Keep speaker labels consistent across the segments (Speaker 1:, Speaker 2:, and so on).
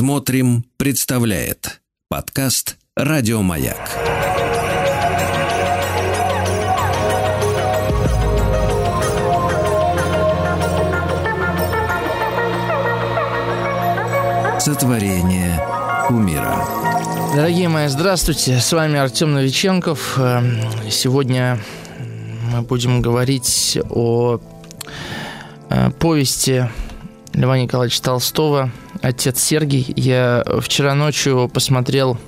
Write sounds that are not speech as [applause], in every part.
Speaker 1: Смотрим, представляет подкаст Радиомаяк. Сотворение умира.
Speaker 2: Дорогие мои, здравствуйте. С вами Артем Новиченков. Эм, сегодня мы будем говорить о э, повести Льва Николаевича Толстого «Отец Сергий». Я вчера ночью посмотрел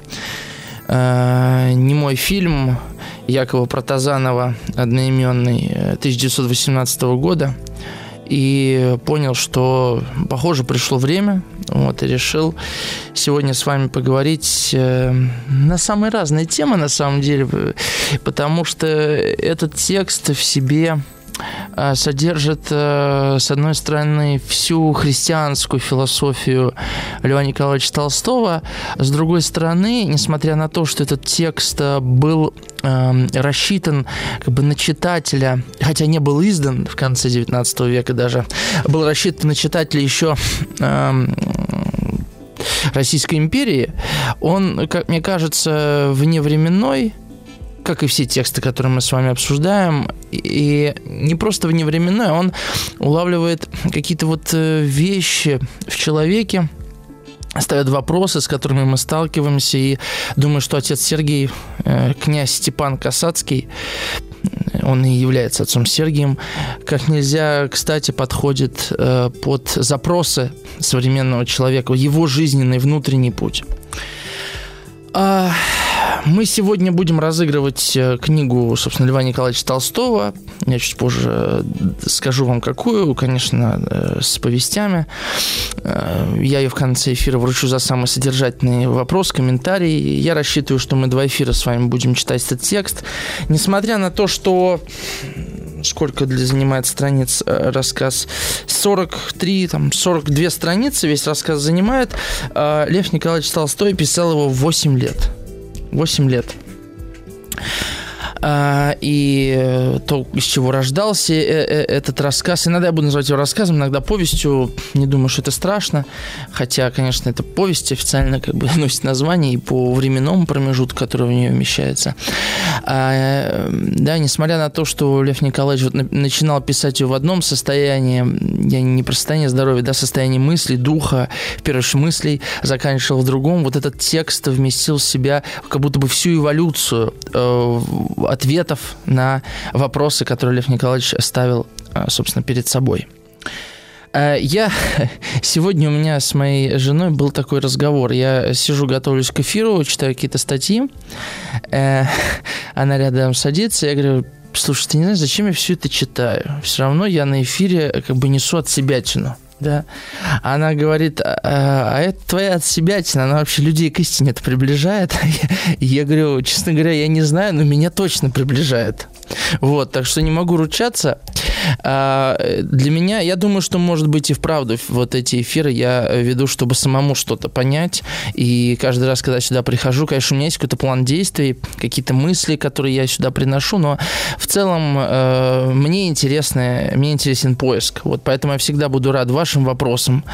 Speaker 2: э, немой фильм Якова Протазанова одноименный 1918 года. И понял, что, похоже, пришло время, вот, и решил сегодня с вами поговорить э, на самые разные темы, на самом деле, потому что этот текст в себе Э, содержит, э, с одной стороны, всю христианскую философию Льва Николаевича Толстого, с другой стороны, несмотря на то, что этот текст э, был рассчитан как бы на читателя, хотя не был издан в конце XIX века даже, был рассчитан на читателя еще Российской империи, он, как мне кажется, вневременной, как и все тексты, которые мы с вами обсуждаем, и не просто вневременной, он улавливает какие-то вот э, вещи в человеке, ставят вопросы, с которыми мы сталкиваемся, и думаю, что отец Сергей, э, князь Степан Касацкий, он и является отцом Сергием, как нельзя, кстати, подходит э, под запросы современного человека, его жизненный внутренний путь. Мы сегодня будем разыгрывать э, книгу, собственно, Льва Николаевича Толстого. Я чуть позже э, скажу вам, какую, конечно, э, с повестями. Я ее в конце эфира вручу за самый содержательный вопрос, комментарий. Я рассчитываю, что мы два эфира с вами будем читать этот текст. Несмотря на то, что сколько для занимает страниц рассказ? 43, там, 42 страницы весь рассказ занимает. Лев Николаевич Толстой писал его в 8 лет. 8 лет. А, и э, то, из чего рождался э, э, этот рассказ. Иногда я буду называть его рассказом, иногда повестью. Не думаю, что это страшно. Хотя, конечно, это повесть официально как бы [laughs] носит название и по временному промежутку, который в нее вмещается. А, да, несмотря на то, что Лев Николаевич вот начинал писать ее в одном состоянии, я не про состояние здоровья, да, состояние мысли, духа, в первую очередь мыслей, заканчивал в другом. Вот этот текст вместил в себя как будто бы всю эволюцию э, ответов на вопросы, которые Лев Николаевич ставил, а, собственно, перед собой. А, я [laughs] сегодня у меня с моей женой был такой разговор. Я сижу, готовлюсь к эфиру, читаю какие-то статьи. Э, [laughs] она рядом садится, я говорю, слушай, ты не знаешь, зачем я все это читаю? Все равно я на эфире как бы несу от себя тяну да. Она говорит, а, а это твоя от себя она вообще людей к истине это приближает. [laughs] Я говорю, честно говоря, я не знаю, но меня точно приближает. Вот, так что не могу ручаться. А, для меня, я думаю, что, может быть, и вправду вот эти эфиры я веду, чтобы самому что-то понять. И каждый раз, когда сюда прихожу, конечно, у меня есть какой-то план действий, какие-то мысли, которые я сюда приношу, но в целом э, мне интересно, мне интересен поиск. Вот поэтому я всегда буду рад вашим вопросам,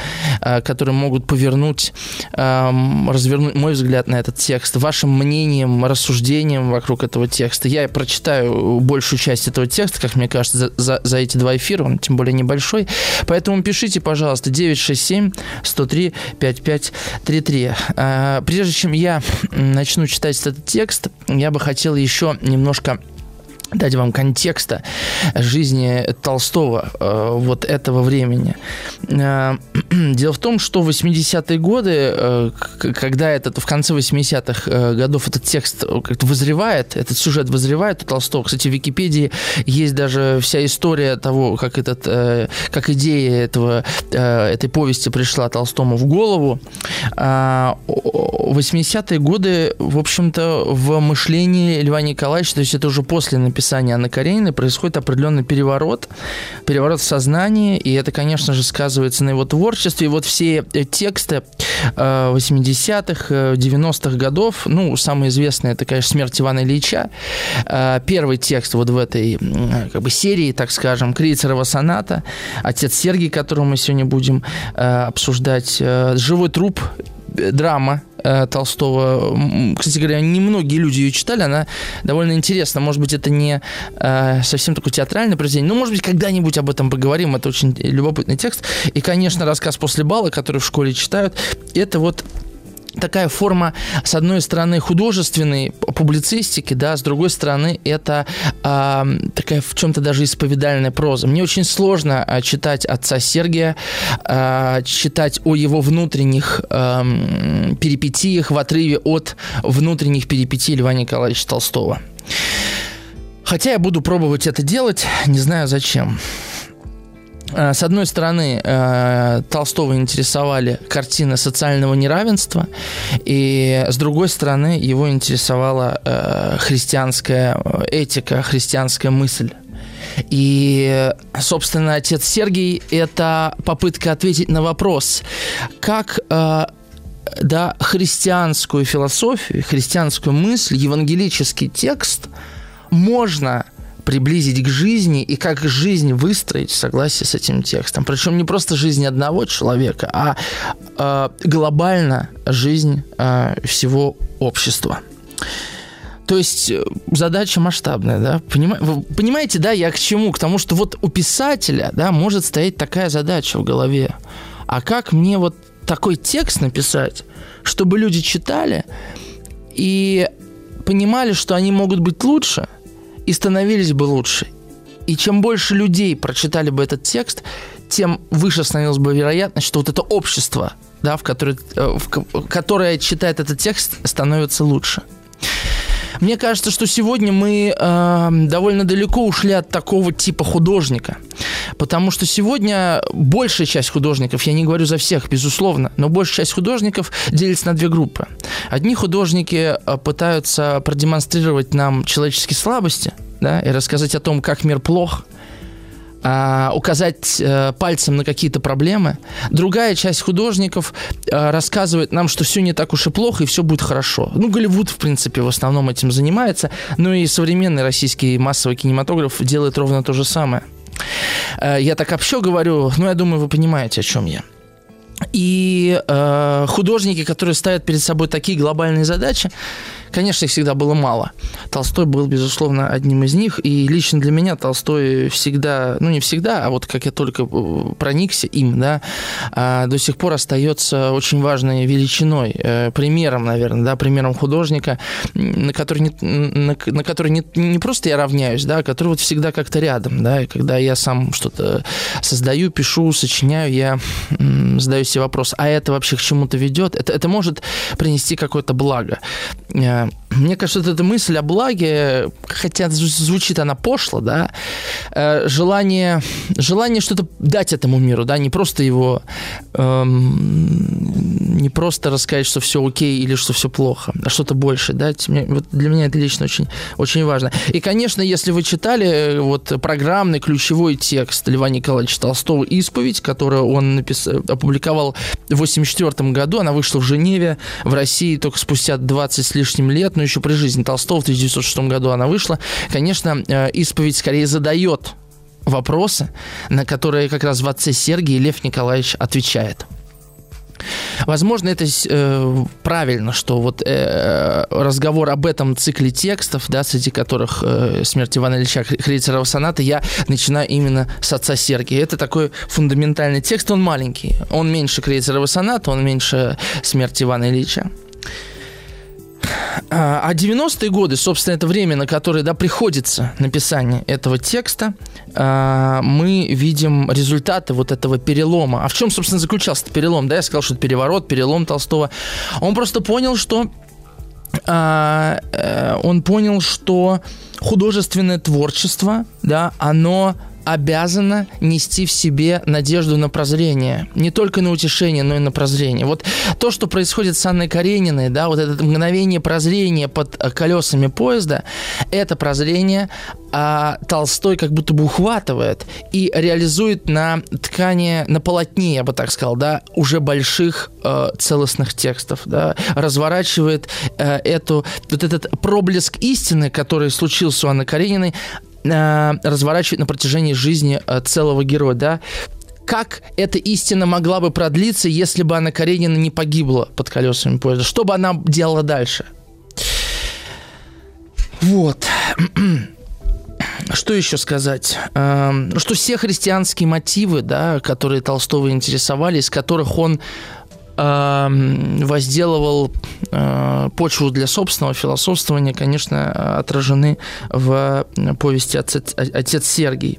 Speaker 2: э, которые могут повернуть, э, развернуть мой взгляд на этот текст, вашим мнением, рассуждением вокруг этого текста. Я прочитаю большую часть этого текста, как мне кажется, за, за, за эти два эфира, он тем более небольшой. Поэтому пишите, пожалуйста, 967 103 5533. А, прежде чем я начну читать этот текст, я бы хотел еще немножко дать вам контекста жизни Толстого э, вот этого времени. Э, [clears throat] дело в том, что в 80-е годы, э, когда этот, в конце 80-х э, годов этот текст как-то вызревает, этот сюжет вызревает у Толстого, кстати, в Википедии есть даже вся история того, как, этот, э, как идея этого, э, этой повести пришла Толстому в голову. Э, 80-е годы, в общем-то, в мышлении Льва Николаевича, то есть это уже после написания написания Анны Карениной происходит определенный переворот, переворот в сознании, и это, конечно же, сказывается на его творчестве. И вот все э, тексты 80-х, э, 90-х э, годов, ну, самый известный, это, конечно, «Смерть Ивана Ильича», первый текст вот в этой как бы серии, так скажем, Крейцерова соната, «Отец Сергий», которого мы сегодня будем обсуждать, «Живой труп» драма э, Толстого. Кстати говоря, немногие люди ее читали, она довольно интересна. Может быть, это не э, совсем такое театральное произведение, но, может быть, когда-нибудь об этом поговорим. Это очень любопытный текст. И, конечно, рассказ «После бала», который в школе читают, это вот такая форма, с одной стороны, художественной публицистики, да, с другой стороны, это э, такая в чем-то даже исповедальная проза. Мне очень сложно э, читать отца Сергия, э, читать о его внутренних э, перипетиях в отрыве от внутренних перипетий Льва Николаевича Толстого. Хотя я буду пробовать это делать, не знаю зачем. Э, с одной стороны, э, Толстого интересовали картины социального неравенства, и с другой стороны, его интересовала э, христианская этика, христианская мысль. И, собственно, отец Сергий – это попытка ответить на вопрос, как да, христианскую философию, христианскую мысль, евангелический текст можно – приблизить к жизни и как жизнь выстроить в согласии с этим текстом. Причем не просто жизнь одного человека, а э, глобально жизнь э, всего общества. То есть э, задача масштабная, да? Понима... Понимаете, да, я к чему? К тому, что вот у писателя, да, может стоять такая задача в голове. А как мне вот такой текст написать, чтобы люди читали и понимали, что они могут быть лучше – и становились бы лучше. И чем больше людей прочитали бы этот текст, тем выше становилась бы вероятность, что вот это общество, да, в которое, э, в, которое читает этот текст, становится лучше. Мне кажется, что сегодня мы э, довольно далеко ушли от такого типа художника. Потому что сегодня большая часть художников, я не говорю за всех, безусловно, но большая часть художников делится на две группы. Одни художники э, пытаются продемонстрировать нам человеческие слабости, да, и рассказать о том, как мир плох – а, указать а, пальцем на какие-то проблемы. Другая часть художников а, рассказывает нам, что все не так уж и плохо, и все будет хорошо. Ну, Голливуд, в принципе, в основном этим занимается, ну и современный российский массовый кинематограф делает ровно то же самое. А, я так общо говорю, но я думаю, вы понимаете, о чем я. И э, художники, которые ставят перед собой такие глобальные задачи, Конечно, их всегда было мало. Толстой был, безусловно, одним из них. И лично для меня Толстой всегда, ну не всегда, а вот как я только э, проникся им, да, а, до сих пор остается очень важной величиной, э, примером, наверное, да, примером художника, на который не, на, на который не, не просто я равняюсь, да, а который вот всегда как-то рядом, да, и когда я сам что-то создаю, пишу, сочиняю, я задаю себе вопрос, а это вообще к чему-то ведет? Это, это может принести какое-то благо э, мне кажется, вот эта мысль о благе, хотя звучит она пошло, да, э, желание, желание что-то дать этому миру, да, не просто его, эм, не просто рассказать, что все окей или что все плохо, а что-то больше. Мне, вот для меня это лично очень, очень важно. И, конечно, если вы читали э, вот программный ключевой текст Льва Николаевича Толстого «Исповедь», которую он напис... опубликовал в 1984 году, она вышла в Женеве, в России только спустя 20 с лишним 8 лет, но еще при жизни Толстого в 1906 году она вышла. Конечно, э, исповедь скорее задает вопросы, на которые как раз в отце Сергий Лев Николаевич отвечает. Возможно, это э, правильно, что вот э, разговор об этом цикле текстов, да, среди которых э, «Смерть Ивана Ильича Крейцерова соната», я начинаю именно с отца Сергия. Это такой фундаментальный текст, он маленький. Он меньше Крейцерова соната, он меньше «Смерти Ивана Ильича». А 90-е годы, собственно, это время, на которое да, приходится написание этого текста, а, мы видим результаты вот этого перелома. А в чем, собственно, заключался этот перелом? Да, я сказал, что это переворот, перелом Толстого. Он просто понял, что а, э, он понял, что художественное творчество, да, оно обязана нести в себе надежду на прозрение. Не только на утешение, но и на прозрение. Вот то, что происходит с Анной Карениной, да, вот это мгновение прозрения под э, колесами поезда, это прозрение а Толстой как будто бы ухватывает и реализует на ткани, на полотне, я бы так сказал, да, уже больших э, целостных текстов, да, разворачивает э, эту, вот этот проблеск истины, который случился у Анны Карениной, Э, разворачивать на протяжении жизни э, целого героя, да, как эта истина могла бы продлиться, если бы Анна Каренина не погибла под колесами поезда? Что бы она делала дальше? Вот. [clears throat] Что еще сказать? Эм, что все христианские мотивы, да, которые Толстого интересовали, из которых он возделывал э, почву для собственного философствования, конечно, отражены в повести «Отец, Отец Сергий».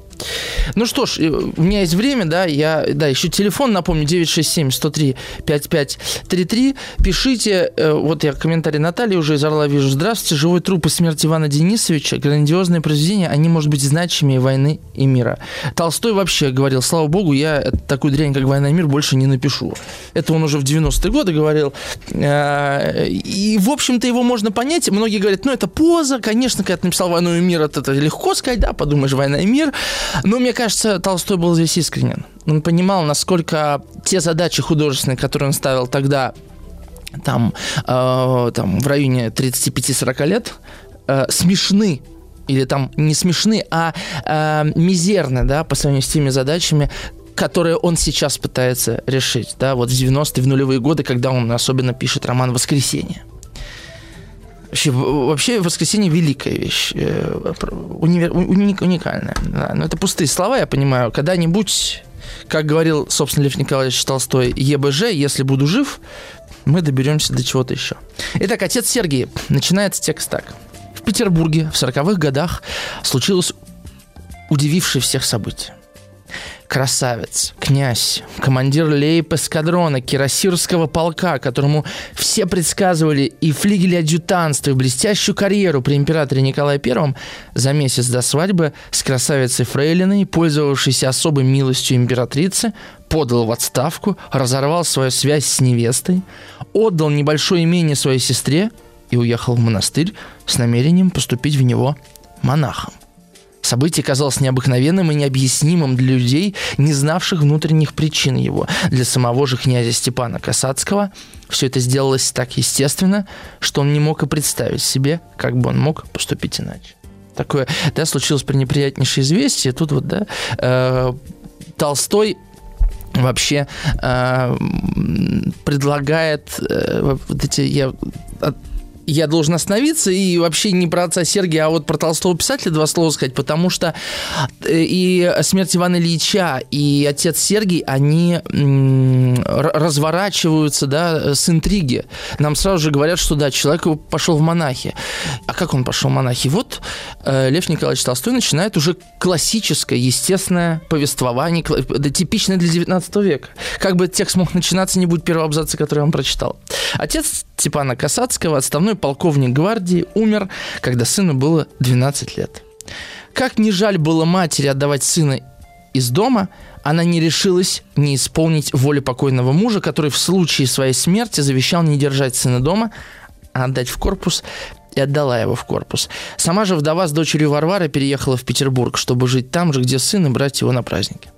Speaker 2: Ну что ж, у меня есть время, да, я, да, еще телефон, напомню, 967-103-5533. Пишите, э, вот я комментарий Натальи уже из Орла вижу. Здравствуйте, живой труп и смерть Ивана Денисовича, грандиозное произведение, они, может быть, значимее войны и мира. Толстой вообще говорил, слава богу, я такую дрянь, как «Война и мир» больше не напишу. Это он уже в 90-е годы говорил. Э, и, в общем-то, его можно понять. Многие говорят, ну, это поза, конечно, когда ты написал «Войну и мир», это легко сказать, да, подумаешь, «Война и мир». Но мне кажется, Толстой был здесь искренен. Он понимал, насколько те задачи художественные, которые он ставил тогда, там, э, там в районе 35-40 лет, э, смешны или там не смешны, а э, мизерны, да, по сравнению с теми задачами, которые он сейчас пытается решить, да, вот в 90-е, в нулевые годы, когда он особенно пишет роман «Воскресенье». Вообще, вообще воскресенье великая вещь, э, универ, уникальная. Да. Но это пустые слова, я понимаю. Когда-нибудь, как говорил, собственно, Лев Николаевич Толстой, ЕБЖ, если буду жив, мы доберемся до чего-то еще. Итак, отец Сергий. Начинается текст так. В Петербурге в 40-х годах случилось удивившее всех событие красавец, князь, командир лейб-эскадрона Кирасирского полка, которому все предсказывали и флигели адъютанства, и блестящую карьеру при императоре Николае I, за месяц до свадьбы с красавицей Фрейлиной, пользовавшейся особой милостью императрицы, подал в отставку, разорвал свою связь с невестой, отдал небольшое имение своей сестре и уехал в монастырь с намерением поступить в него монахом. Событие казалось необыкновенным и необъяснимым для людей, не знавших внутренних причин его. Для самого же князя Степана Касацкого все это сделалось так естественно, что он не мог и представить себе, как бы он мог поступить иначе. Такое, да, случилось пренеприятнейшее известие. Тут вот, да, э, Толстой вообще э, предлагает э, вот эти я я должен остановиться и вообще не про отца Сергия, а вот про Толстого писателя два слова сказать, потому что э, и смерть Ивана Ильича, и отец Сергий, они разворачиваются, да, с интриги. Нам сразу же говорят, что, да, человек пошел в монахи. А как он пошел в монахи? Вот э, Лев Николаевич Толстой начинает уже классическое, естественное повествование, типичное для 19 века. Как бы текст мог начинаться, не будет первого абзаца, который я вам прочитал. Отец Степана Касацкого, отставной полковник гвардии, умер, когда сыну было 12 лет. Как не жаль было матери отдавать сына из дома, она не решилась не исполнить волю покойного мужа, который в случае своей смерти завещал не держать сына дома, а отдать в корпус и отдала его в корпус. Сама же вдова с дочерью Варвары переехала в Петербург, чтобы жить там же, где сын, и брать его на праздники.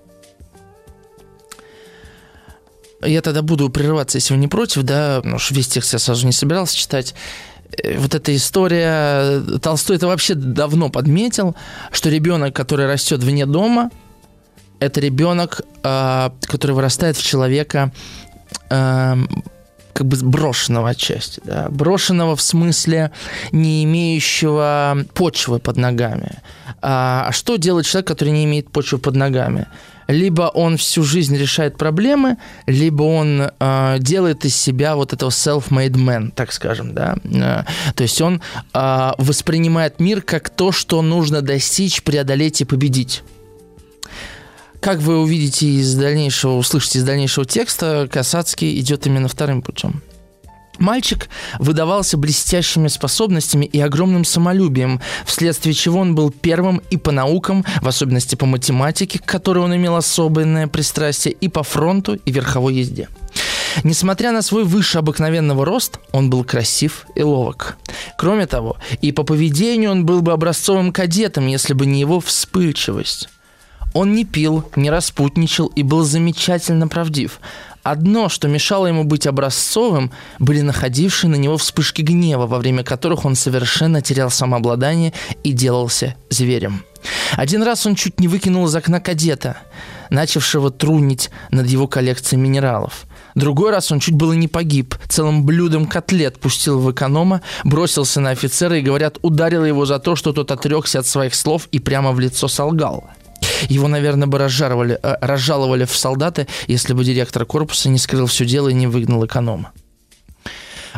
Speaker 2: Я тогда буду прерываться, если вы не против, да, что весь текст я сразу не собирался читать. Э, вот эта история, Толстой это вообще давно подметил, что ребенок, который растет вне дома, это ребенок, а, который вырастает в человека а, как бы брошенного отчасти, да, брошенного в смысле не имеющего почвы под ногами. А, а что делает человек, который не имеет почвы под ногами? Либо он всю жизнь решает проблемы, либо он э, делает из себя вот этого self-made man, так скажем, да. Э, то есть он э, воспринимает мир как то, что нужно достичь, преодолеть и победить. Как вы увидите из дальнейшего, услышите из дальнейшего текста, Касацкий идет именно вторым путем. Мальчик выдавался блестящими способностями и огромным самолюбием, вследствие чего он был первым и по наукам, в особенности по математике, к которой он имел особенное пристрастие, и по фронту, и верховой езде. Несмотря на свой выше обыкновенного рост, он был красив и ловок. Кроме того, и по поведению он был бы образцовым кадетом, если бы не его вспыльчивость. Он не пил, не распутничал и был замечательно правдив. Одно, что мешало ему быть образцовым, были находившие на него вспышки гнева, во время которых он совершенно терял самообладание и делался зверем. Один раз он чуть не выкинул из окна кадета, начавшего трунить над его коллекцией минералов. Другой раз он чуть было не погиб. Целым блюдом котлет пустил в эконома, бросился на офицера и, говорят, ударил его за то, что тот отрекся от своих слов и прямо в лицо солгал. Его, наверное, бы разжаловали, э, разжаловали в солдаты, если бы директор корпуса не скрыл все дело и не выгнал эконома.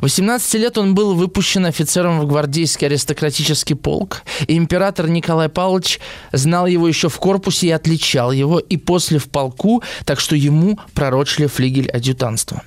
Speaker 2: 18 лет он был выпущен офицером в гвардейский аристократический полк, и император Николай Павлович знал его еще в корпусе и отличал его, и после в полку, так что ему пророчили флигель адъютанства.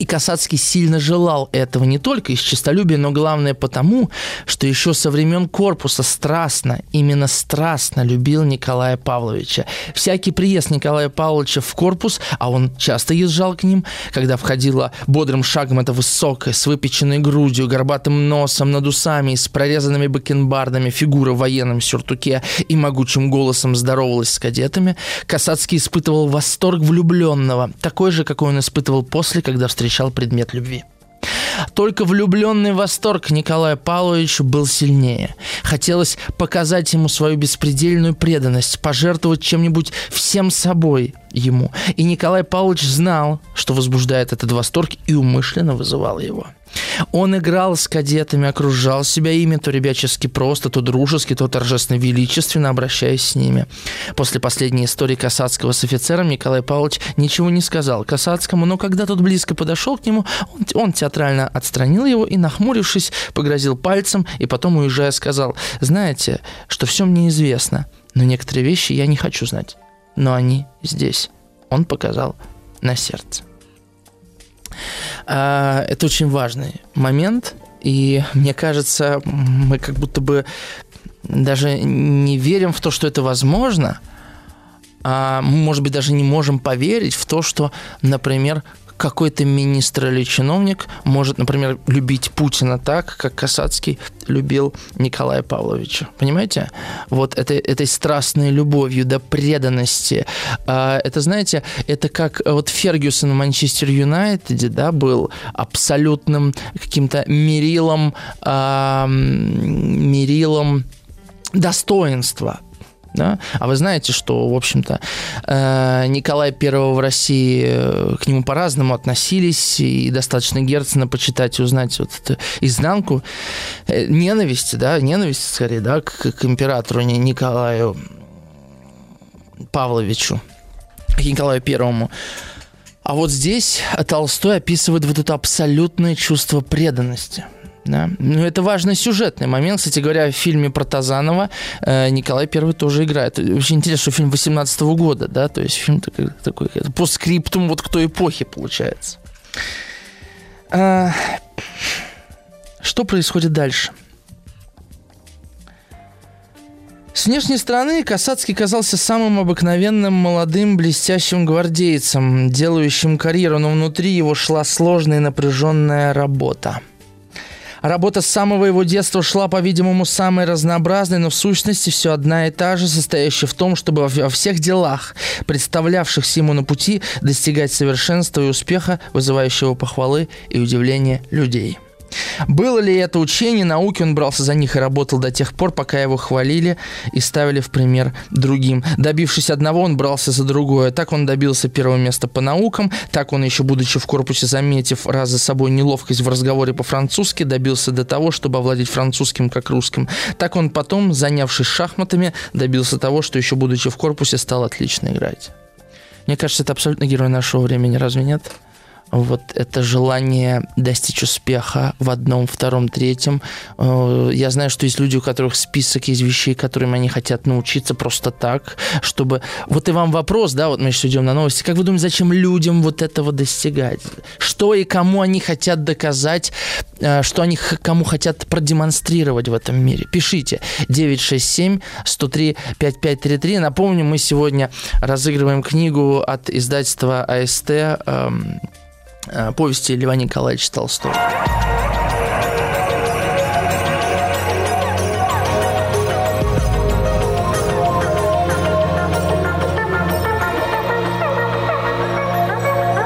Speaker 2: И Касацкий сильно желал этого не только из честолюбия, но главное потому, что еще со времен корпуса страстно, именно страстно любил Николая Павловича. Всякий приезд Николая Павловича в корпус, а он часто езжал к ним, когда входила бодрым шагом эта высокая, с выпеченной грудью, горбатым носом, над усами и с прорезанными бакенбардами фигура в военном сюртуке и могучим голосом здоровалась с кадетами, Касацкий испытывал восторг влюбленного, такой же, какой он испытывал после, когда встречался встречал предмет любви. Только влюбленный восторг Николая Павловича был сильнее. Хотелось показать ему свою беспредельную преданность, пожертвовать чем-нибудь всем собой ему. И Николай Павлович знал, что возбуждает этот восторг, и умышленно вызывал его – он играл с кадетами, окружал себя ими, то ребячески просто, то дружески, то торжественно величественно обращаясь с ними. После последней истории Касацкого с офицером Николай Павлович ничего не сказал Касацкому, но когда тот близко подошел к нему, он, он театрально отстранил его и, нахмурившись, погрозил пальцем и потом, уезжая, сказал, «Знаете, что все мне известно, но некоторые вещи я не хочу знать, но они здесь». Он показал на сердце. А, это очень важный момент, и мне кажется, мы как будто бы даже не верим в то, что это возможно, а может быть даже не можем поверить в то, что, например, какой-то министр или чиновник может, например, любить Путина так, как Касацкий любил Николая Павловича. Понимаете? Вот этой, этой страстной любовью, до преданности. А, это, знаете, это как вот Фергюсон в Манчестер Юнайтеде, да, был абсолютным каким-то мерилом, а, мерилом достоинства да? А вы знаете, что, в общем-то, э, Николай I в России э, к нему по-разному относились, и достаточно Герцена почитать и узнать вот эту изнанку э, ненависти, да, ненависть, скорее, да, к, к императору Николаю Павловичу, к Николаю Первому. А вот здесь Толстой описывает вот это абсолютное чувство преданности – да. Ну, это важный сюжетный момент. Кстати говоря, в фильме про Тазанова э, Николай Первый тоже играет. Очень интересно, что фильм 18 -го года, да, то есть фильм такой, такой по скриптум вот к той эпохе получается. А, что происходит дальше? С внешней стороны Касацкий казался самым обыкновенным молодым блестящим гвардейцем, делающим карьеру, но внутри его шла сложная и напряженная работа – Работа с самого его детства шла, по-видимому, самой разнообразной, но в сущности все одна и та же, состоящая в том, чтобы во всех делах, представлявшихся ему на пути, достигать совершенства и успеха, вызывающего похвалы и удивление людей. Было ли это учение науки, он брался за них и работал до тех пор, пока его хвалили и ставили в пример другим. Добившись одного, он брался за другое. Так он добился первого места по наукам, так он, еще будучи в корпусе, заметив раз за собой неловкость в разговоре по-французски, добился до того, чтобы овладеть французским как русским. Так он потом, занявшись шахматами, добился того, что еще будучи в корпусе, стал отлично играть. Мне кажется, это абсолютно герой нашего времени, разве нет? Вот это желание достичь успеха в одном, втором, третьем. Э, я знаю, что есть люди, у которых список из вещей, которыми они хотят научиться просто так, чтобы... Вот и вам вопрос, да, вот мы сейчас идем на новости. Как вы думаете, зачем людям вот этого достигать? Что и кому они хотят доказать, э, что они кому хотят продемонстрировать в этом мире? Пишите 967 103 5533. Напомню, мы сегодня разыгрываем книгу от издательства АСТ эм, повести Льва Николаевича Толстого.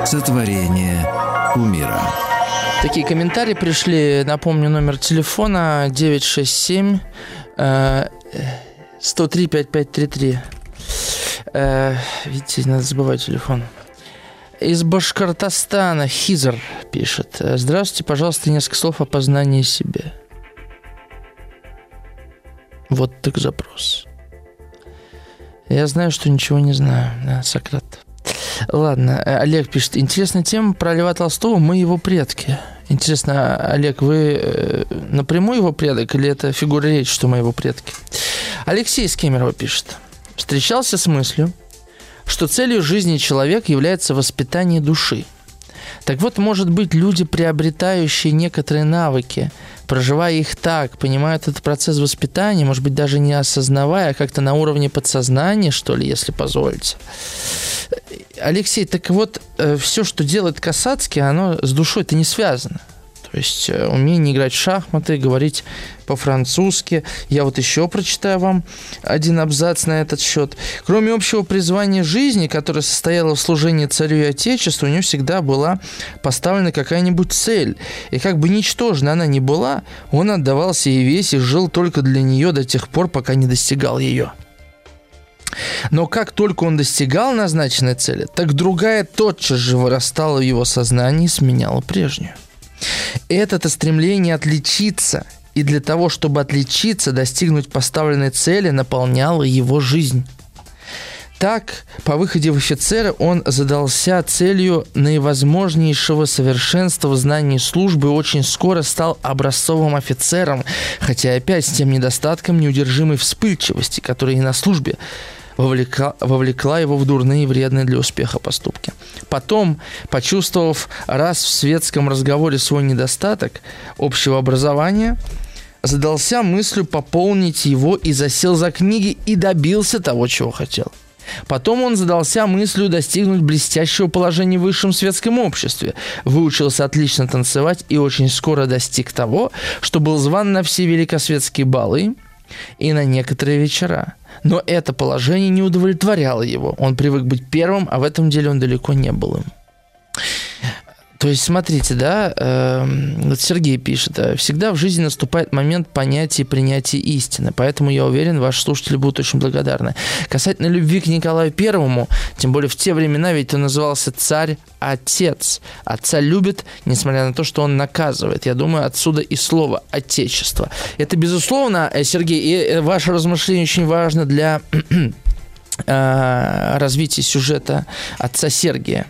Speaker 1: Сотворение умира.
Speaker 2: Такие комментарии пришли. Напомню, номер телефона 967 103 5533. Видите, надо забывать телефон. Из Башкортостана Хизер пишет. Здравствуйте, пожалуйста, несколько слов о познании себя. Вот так запрос. Я знаю, что ничего не знаю, да, Сократ. Ладно, э, Олег пишет. Интересная тема про Льва Толстого. Мы его предки. Интересно, Олег, вы э, напрямую его предок или это фигура речи, что мы его предки? Алексей из Кемерово пишет. Встречался с мыслью, что целью жизни человека является воспитание души. Так вот, может быть, люди, приобретающие некоторые навыки, проживая их так, понимают этот процесс воспитания, может быть, даже не осознавая, а как-то на уровне подсознания, что ли, если позволите. Алексей, так вот, э, все, что делает Касацкий, оно с душой-то не связано. То есть э, умение играть в шахматы, говорить по-французски. Я вот еще прочитаю вам один абзац на этот счет. Кроме общего призвания жизни, которое состояло в служении царю и отечеству, у него всегда была поставлена какая-нибудь цель. И как бы ничтожна она ни была, он отдавался ей весь и жил только для нее до тех пор, пока не достигал ее. Но как только он достигал назначенной цели, так другая тотчас же вырастала в его сознании и сменяла прежнюю. Это-то стремление отличиться и для того, чтобы отличиться, достигнуть поставленной цели, наполняло его жизнь. Так, по выходе в офицера он задался целью наивозможнейшего совершенства в знании службы и очень скоро стал образцовым офицером, хотя опять с тем недостатком неудержимой вспыльчивости, которая и на службе вовлекла, вовлекла его в дурные и вредные для успеха поступки. Потом, почувствовав раз в светском разговоре свой недостаток общего образования, задался мыслью пополнить его и засел за книги и добился того, чего хотел. Потом он задался мыслью достигнуть блестящего положения в высшем светском обществе, выучился отлично танцевать и очень скоро достиг того, что был зван на все великосветские балы и на некоторые вечера. Но это положение не удовлетворяло его. Он привык быть первым, а в этом деле он далеко не был им. То есть, смотрите, да, э, вот Сергей пишет, э, всегда в жизни наступает момент понятия и принятия истины, поэтому я уверен, ваши слушатели будут очень благодарны. Касательно любви к Николаю Первому, тем более в те времена, ведь он назывался царь-отец. Отца любит, несмотря на то, что он наказывает. Я думаю, отсюда и слово «отечество». Это, безусловно, э, Сергей, и э, ваше размышление очень важно для Э, развитие сюжета отца Сергия.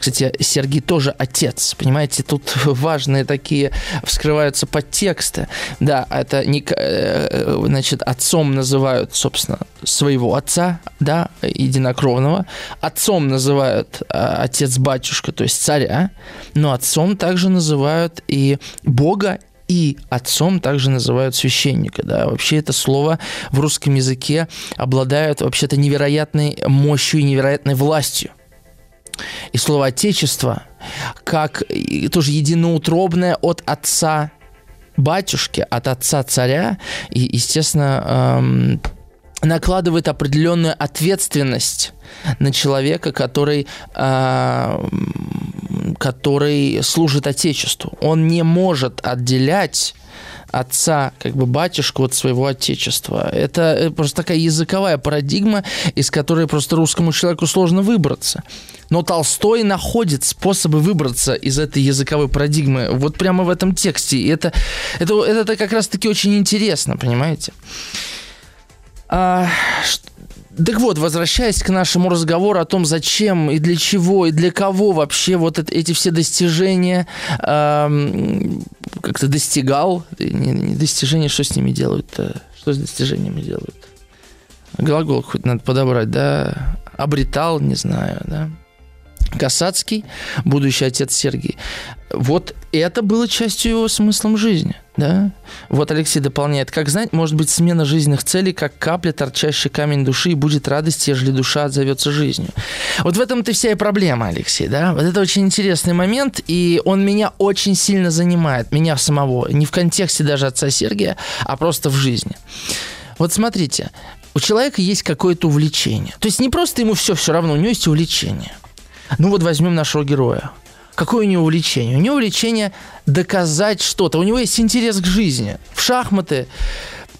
Speaker 2: Кстати, Сергий тоже отец, понимаете, тут [laughs] важные такие вскрываются подтексты. Да, это не, э, значит, отцом называют, собственно, своего отца, да, единокровного. Отцом называют э, отец-батюшка, то есть царя, но отцом также называют и Бога, и отцом также называют священника. Да? Вообще это слово в русском языке обладает вообще-то невероятной мощью и невероятной властью. И слово «отечество» как тоже единоутробное от отца батюшки, от отца царя, и, естественно, эм, накладывает определенную ответственность на человека, который, э, который служит Отечеству. Он не может отделять отца, как бы батюшку от своего отечества. Это э, просто такая языковая парадигма, из которой просто русскому человеку сложно выбраться. Но Толстой находит способы выбраться из этой языковой парадигмы вот прямо в этом тексте. И это, это, это как раз-таки очень интересно, понимаете? А, так вот, возвращаясь к нашему разговору о том, зачем и для чего и для кого вообще вот это, эти все достижения э, как-то достигал, не, не достижения, что с ними делают-то? Что с достижениями делают? Глагол хоть надо подобрать, да? Обретал, не знаю, да? Касацкий, будущий отец Сергий. Вот это было частью его смыслом жизни. Да? Вот Алексей дополняет. Как знать, может быть, смена жизненных целей, как капля, торчащий камень души, и будет радость, ежели душа отзовется жизнью. Вот в этом-то вся и проблема, Алексей. Да? Вот это очень интересный момент, и он меня очень сильно занимает, меня самого. Не в контексте даже отца Сергия, а просто в жизни. Вот смотрите, у человека есть какое-то увлечение. То есть не просто ему все все равно, у него есть увлечение – Ну вот возьмем нашего героя. Какое у него увлечение? У него увлечение доказать что-то. У него есть интерес к жизни. В шахматы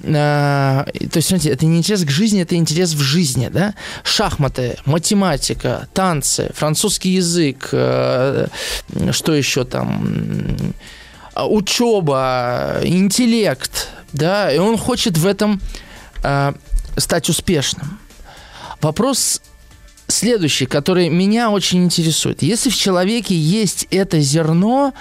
Speaker 2: а, то есть, смотрите, это не интерес к жизни, это интерес в жизни, да? Шахматы, математика, танцы, французский язык, э, что еще там, учеба, интеллект, да, и он хочет в этом э, стать успешным. Вопрос следующий, который меня очень интересует. Если в человеке есть это зерно,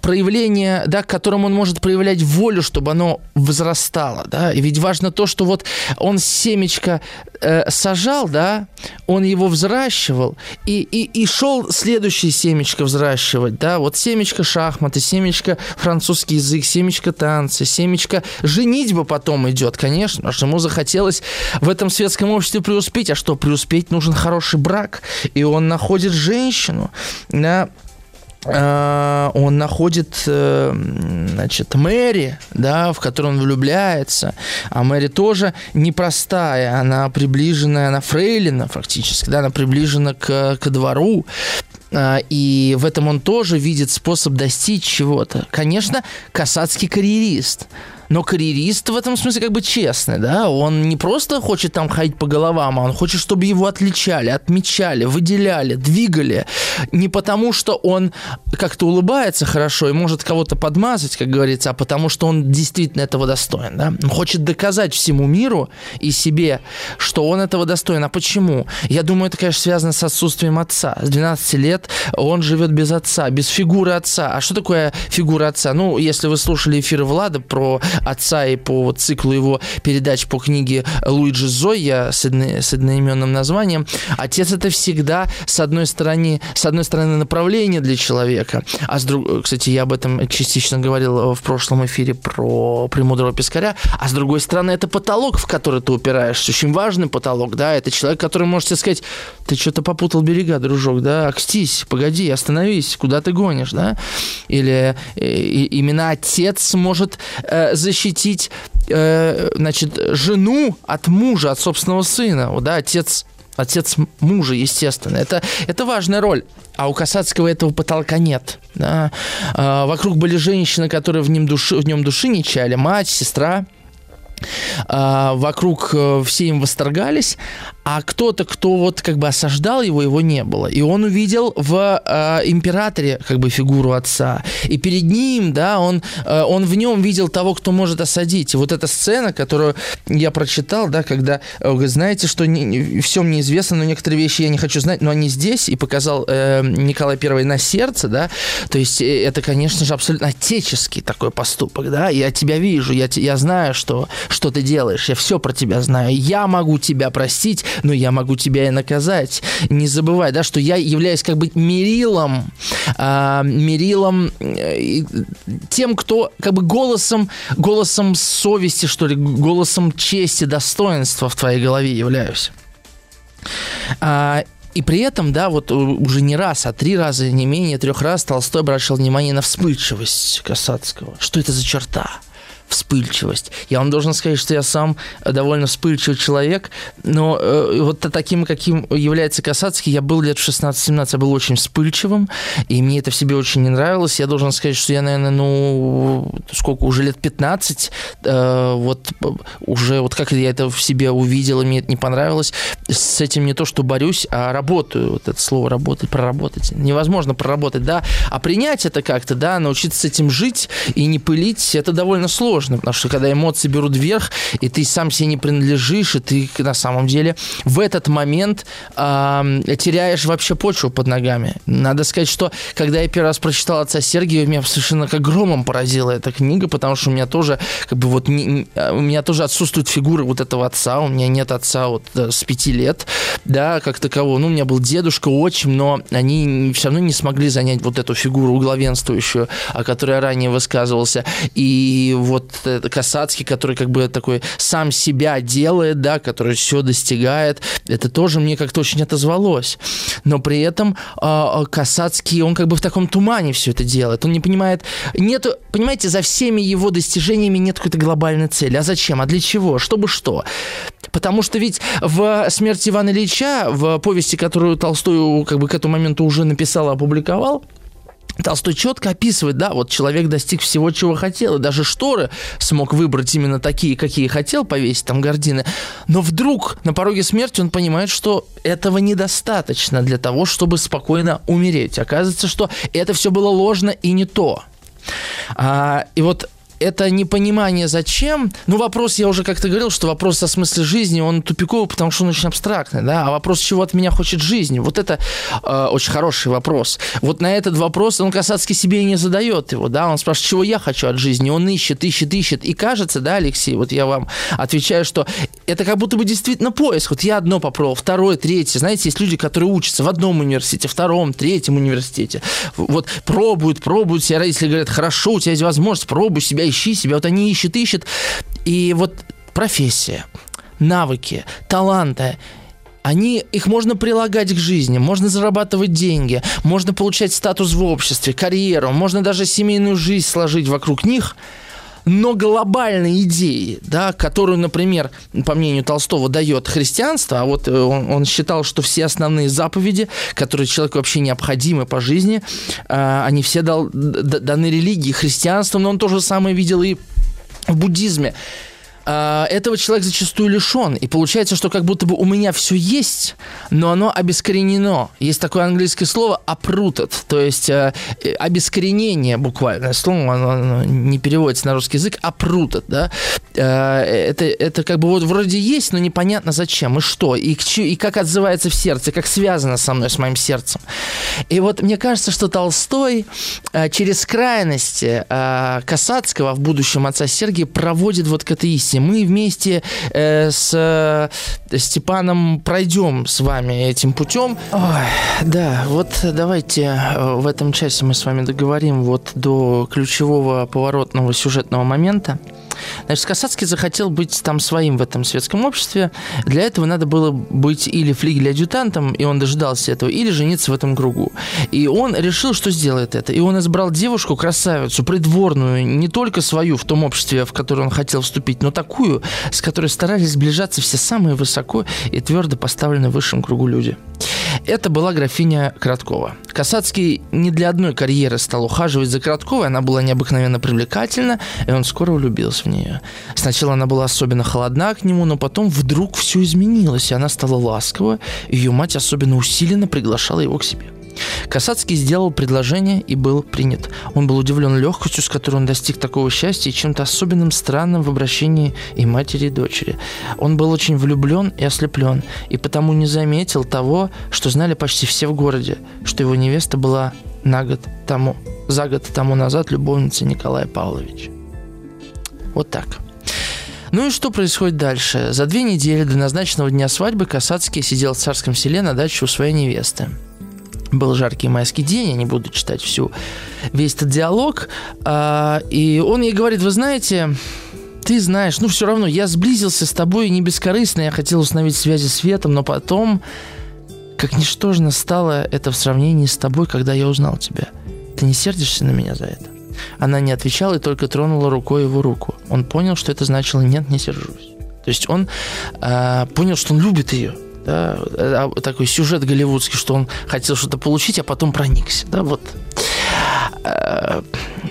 Speaker 2: проявление, да, которым он может проявлять волю, чтобы оно возрастало, да, и ведь важно то, что вот он семечко э, сажал, да, он его взращивал, и, и, и шел следующее семечко взращивать, да, вот семечко шахматы, семечко французский язык, семечко танцы, семечко женитьба потом идет, конечно, потому что ему захотелось в этом светском обществе преуспеть, а что преуспеть? Нужен хороший брак, и он находит женщину, да, он находит, э, значит, Мэри, да, в которую он влюбляется, а Мэри тоже непростая, она приближенная, она фрейлина фактически, да, она приближена к, к двору, э, и в этом он тоже видит способ достичь чего-то. Конечно, касацкий карьерист – но карьерист в этом смысле как бы честный, да, он не просто хочет там ходить по головам, а он хочет, чтобы его отличали, отмечали, выделяли, двигали. Не потому, что он как-то улыбается хорошо и может кого-то подмазать, как говорится, а потому, что он действительно этого достоин, да. Он хочет доказать всему миру и себе, что он этого достоин. А почему? Я думаю, это, конечно, связано с отсутствием отца. С 12 лет он живет без отца, без фигуры отца. А что такое фигура отца? Ну, если вы слушали эфир Влада про отца и по циклу его передач по книге Луиджи Зоя с, одно, с одноименным названием, отец это всегда с одной стороны, с одной стороны направление для человека, а с другой, кстати, я об этом частично говорил в прошлом эфире про премудрого пескаря, а с другой стороны это потолок, в который ты упираешься, очень важный потолок, да, это человек, который может тебе сказать, ты что-то попутал берега, дружок, да, окстись, погоди, остановись, куда ты гонишь, да, или э, и, именно отец может э, защитить, э, значит, жену от мужа, от собственного сына, да, отец отец мужа, естественно. Это, это важная роль. А у Касацкого этого потолка нет. Да? А, вокруг были женщины, которые в нем, души, в нем души не чаяли. Мать, сестра. А, вокруг э, все им восторгались, а кто-то, кто вот как бы осаждал его, его не было. И он увидел в э, императоре как бы фигуру отца. И перед ним, да, он, э, он в нем видел того, кто может осадить. И вот эта сцена, которую я прочитал, да, когда, э, знаете, что не, не, все мне известно, но некоторые вещи я не хочу знать, но они здесь, и показал э, Николай I на сердце, да, то есть э, это, конечно же, абсолютно отеческий такой поступок, да, я тебя вижу, я, я знаю, что, что ты делаешь, я все про тебя знаю, я могу тебя простить, но я могу тебя и наказать. Не забывай, да, что я являюсь как бы мерилом, э, мерилом э, тем, кто как бы голосом, голосом совести, что ли, голосом чести, достоинства в твоей голове являюсь. А, и при этом, да, вот уже не раз, а три раза, не менее трех раз Толстой обращал внимание на вспыльчивость Касацкого. Что это за черта? Вспыльчивость. Я вам должен сказать, что я сам довольно вспыльчивый человек, но э, вот таким, каким является Касацкий, я был лет в 16-17, я был очень вспыльчивым, и мне это в себе очень не нравилось. Я должен сказать, что я, наверное, ну, сколько, уже лет 15, э, вот уже вот как я это в себе увидел, и мне это не понравилось, с этим не то, что борюсь, а работаю. Вот это слово работать, проработать. Невозможно проработать, да, а принять это как-то, да, научиться с этим жить и не пылить, это довольно сложно сложно, потому что когда эмоции берут вверх, и ты сам себе не принадлежишь, и ты на самом деле в этот момент э, теряешь вообще почву под ногами. Надо сказать, что когда я первый раз прочитал отца Сергия, меня совершенно как громом поразила эта книга, потому что у меня тоже как бы вот не, у меня тоже отсутствует фигура вот этого отца, у меня нет отца вот с пяти лет, да, как такового. Ну, у меня был дедушка, отчим, но они все равно не смогли занять вот эту фигуру главенствующую, о которой я ранее высказывался. И вот вот Касацкий, который как бы такой сам себя делает, да, который все достигает, это тоже мне как-то очень отозвалось. Но при этом э, Касацкий, он как бы в таком тумане все это делает. Он не понимает, нету, понимаете, за всеми его достижениями нет какой-то глобальной цели. А зачем? А для чего? Чтобы что? Потому что ведь в «Смерти Ивана Ильича», в повести, которую Толстой как бы к этому моменту уже написал и опубликовал, Толстой четко описывает, да, вот человек достиг всего, чего хотел, и даже шторы смог выбрать именно такие, какие хотел, повесить там гардины. Но вдруг на пороге смерти он понимает, что этого недостаточно для того, чтобы спокойно умереть. Оказывается, что это все было ложно и не то. А, и вот это непонимание зачем. Ну, вопрос, я уже как-то говорил, что вопрос о смысле жизни, он тупиковый, потому что он очень абстрактный, да, а вопрос, чего от меня хочет жизнь, вот это э, очень хороший вопрос. Вот на этот вопрос он Касацкий себе и не задает его, да, он спрашивает, чего я хочу от жизни, он ищет, ищет, ищет, и кажется, да, Алексей, вот я вам отвечаю, что это как будто бы действительно поиск, вот я одно попробовал, второе, третье, знаете, есть люди, которые учатся в одном университете, втором, третьем университете, вот пробуют, пробуют, все родители говорят, хорошо, у тебя есть возможность, пробуй себя, ищи себя. Вот они ищут, ищут. И вот профессия, навыки, таланты, они, их можно прилагать к жизни, можно зарабатывать деньги, можно получать статус в обществе, карьеру, можно даже семейную жизнь сложить вокруг них – но глобальной идеи, да, которую, например, по мнению Толстого, дает христианство, а вот э, он, он считал, что все основные заповеди, которые человеку вообще необходимы по жизни, э, они все дал, даны религии, христианством, но он то же самое видел и в буддизме. А, этого человек зачастую лишен. И получается, что как будто бы у меня все есть, но оно обескоренено. Есть такое английское слово uprooted, то есть э, э обескоренение буквально. Слово оно, оно не переводится на русский язык, uprooted, да. Э, это, это как бы вот вроде есть, но непонятно зачем и что, и, и как отзывается в сердце, как связано со мной, с моим сердцем. И вот мне кажется, что Толстой э, через крайности э, Касацкого в будущем отца Сергия проводит вот к этой истине. Мы вместе э, с э, Степаном пройдем с вами этим путем. Ой, да, вот давайте э, в этом часе мы с вами договорим вот до ключевого поворотного сюжетного момента. Значит, Касацкий захотел быть там своим в этом светском обществе. Для этого надо было быть или флигель-адъютантом, и он дожидался этого, или жениться в этом кругу. И он решил, что сделает это. И он избрал девушку, красавицу, придворную, не только свою в том обществе, в которое он хотел вступить, но такую, с которой старались сближаться все самые высоко и твердо поставленные в высшем кругу люди. Это была графиня Краткова. Касацкий не для одной карьеры стал ухаживать за Кратковой, она была необыкновенно привлекательна, и он скоро влюбился в нее. Сначала она была особенно холодна к нему, но потом вдруг все изменилось, и она стала ласкова, ее мать особенно усиленно приглашала его к себе. Касацкий сделал предложение и был принят. Он был удивлен легкостью, с которой он достиг такого счастья и чем-то особенным странным в обращении и матери, и дочери. Он был очень влюблен и ослеплен, и потому не заметил того, что знали почти все в городе, что его невеста была на год тому, за год тому назад любовницей Николая Павловича. Вот так. Ну и что происходит дальше? За две недели до назначенного дня свадьбы Касацкий сидел в царском селе на даче у своей невесты был жаркий майский день, я не буду читать всю, весь этот диалог, а, и он ей говорит, вы знаете, ты знаешь, ну все равно, я сблизился с тобой не бескорыстно, я хотел установить связи с Светом, но потом, как ничтожно стало это в сравнении с тобой, когда я узнал тебя. Ты не сердишься на меня за это? Она не отвечала и только тронула рукой его руку. Он понял, что это значило «нет, не сержусь». То есть он э, понял, что он любит ее, да, а, такой сюжет голливудский, что он хотел что-то получить, а потом проникся, да, вот. Э,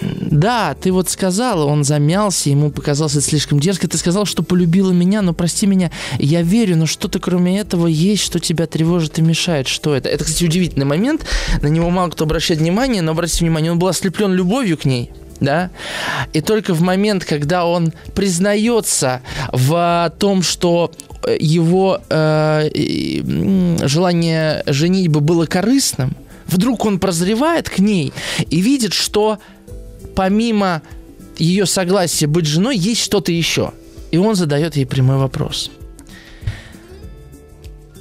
Speaker 2: да, ты вот сказала, он замялся, ему показалось это слишком дерзко. Ты сказал, что полюбила меня, но прости меня, я верю, но что-то кроме этого есть, что тебя тревожит и мешает. Что это? Это, кстати, удивительный момент. На него мало кто обращает внимание, но обратите внимание, он был ослеплен любовью к ней да, и только в момент, когда он признается в том, что его э, желание женитьбы было корыстным, вдруг он прозревает к ней и видит, что помимо ее согласия быть женой есть что-то еще. И он задает ей прямой вопрос.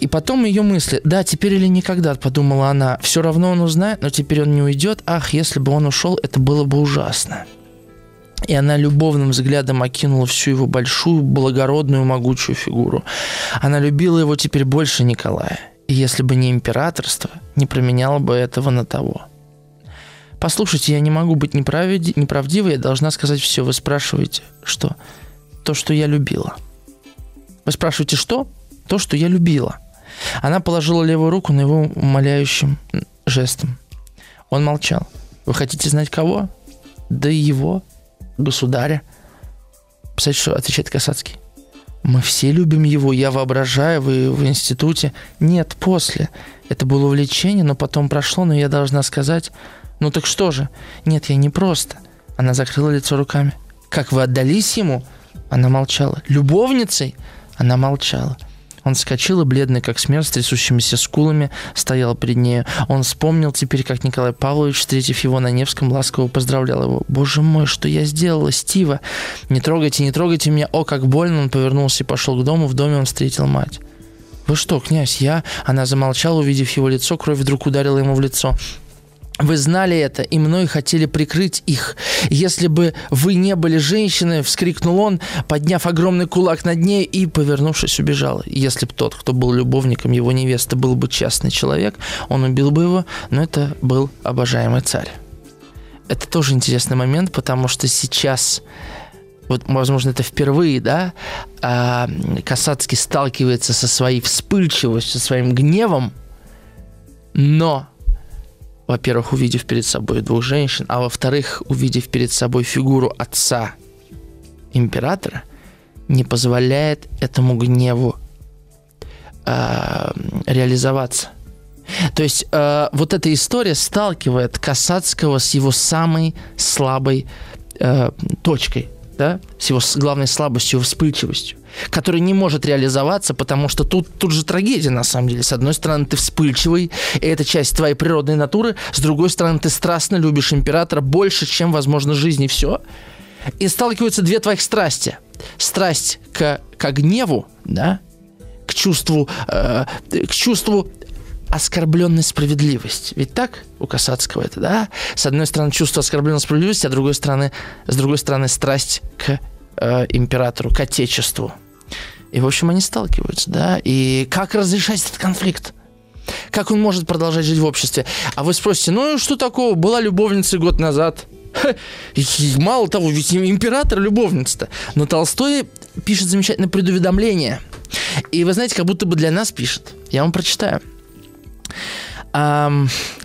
Speaker 2: И потом ее мысли, да, теперь или никогда, подумала она, все равно он узнает, но теперь он не уйдет, ах, если бы он ушел, это было бы ужасно. и она любовным взглядом окинула всю его большую, благородную, могучую фигуру. Она любила его теперь больше Николая, и если бы не императорство, не променяла бы этого на того. Послушайте, я не могу быть неправди... неправдивой, я должна сказать все. Вы спрашиваете, что? То, что я любила. Вы спрашиваете, что? То, что я любила. Она положила левую руку на его умоляющим жестом. Он молчал. Вы хотите знать кого? Да его, государя. Представляете, что отвечает Касацкий? Мы все любим его, я воображаю, вы в институте. Нет, после. Это было увлечение, но потом прошло, но я должна сказать... Ну так что же? Нет, я не просто. Она закрыла лицо руками. Как вы отдались ему? Она молчала. Любовницей? Она молчала. Он вскочил и, бледный как смерть, с трясущимися скулами, стоял перед нею. Он вспомнил теперь, как Николай Павлович, встретив его на Невском, ласково поздравлял его. «Боже мой, что я сделала, Стива! Не трогайте, не трогайте меня! О, как больно!» Он повернулся и пошел к дому. В доме он встретил мать. «Вы что, князь, я...» Она замолчала, увидев его лицо. Кровь вдруг ударила ему в лицо. Вы знали это, и мной хотели прикрыть их. Если бы вы не были женщиной, вскрикнул он, подняв огромный кулак над ней и, повернувшись, убежал. Если бы тот, кто был любовником его невесты, был бы частный человек, он убил бы его, но это был обожаемый царь. Это тоже интересный момент, потому что сейчас вот, возможно, это впервые, да, а, Касацкий сталкивается со своей вспыльчивостью, со своим гневом, но во-первых, увидев перед собой двух женщин, а во-вторых, увидев перед собой фигуру отца императора, не позволяет этому гневу э, реализоваться. То есть э, вот эта история сталкивает Касацкого с его самой слабой э, точкой, да, с его главной слабостью, вспыльчивостью который не может реализоваться, потому что тут, тут же трагедия, на самом деле. С одной стороны, ты вспыльчивый, и это часть твоей природной натуры. С другой стороны, ты страстно любишь императора больше, чем, возможно, жизнь и все. И сталкиваются две твоих страсти. Страсть к, к гневу, да, к чувству, э, к чувству оскорбленной справедливости. Ведь так у Касацкого это, да? С одной стороны, чувство оскорбленной справедливости, а с другой стороны, с другой стороны страсть к э, императору, к отечеству. И, в общем, они сталкиваются, да. И как разрешать этот конфликт? Как он может продолжать жить в обществе? А вы спросите, ну что такого? Была любовница год назад. И мало того, ведь император любовница-то. Но Толстой пишет замечательное предуведомление. И вы знаете, как будто бы для нас пишет. Я вам прочитаю.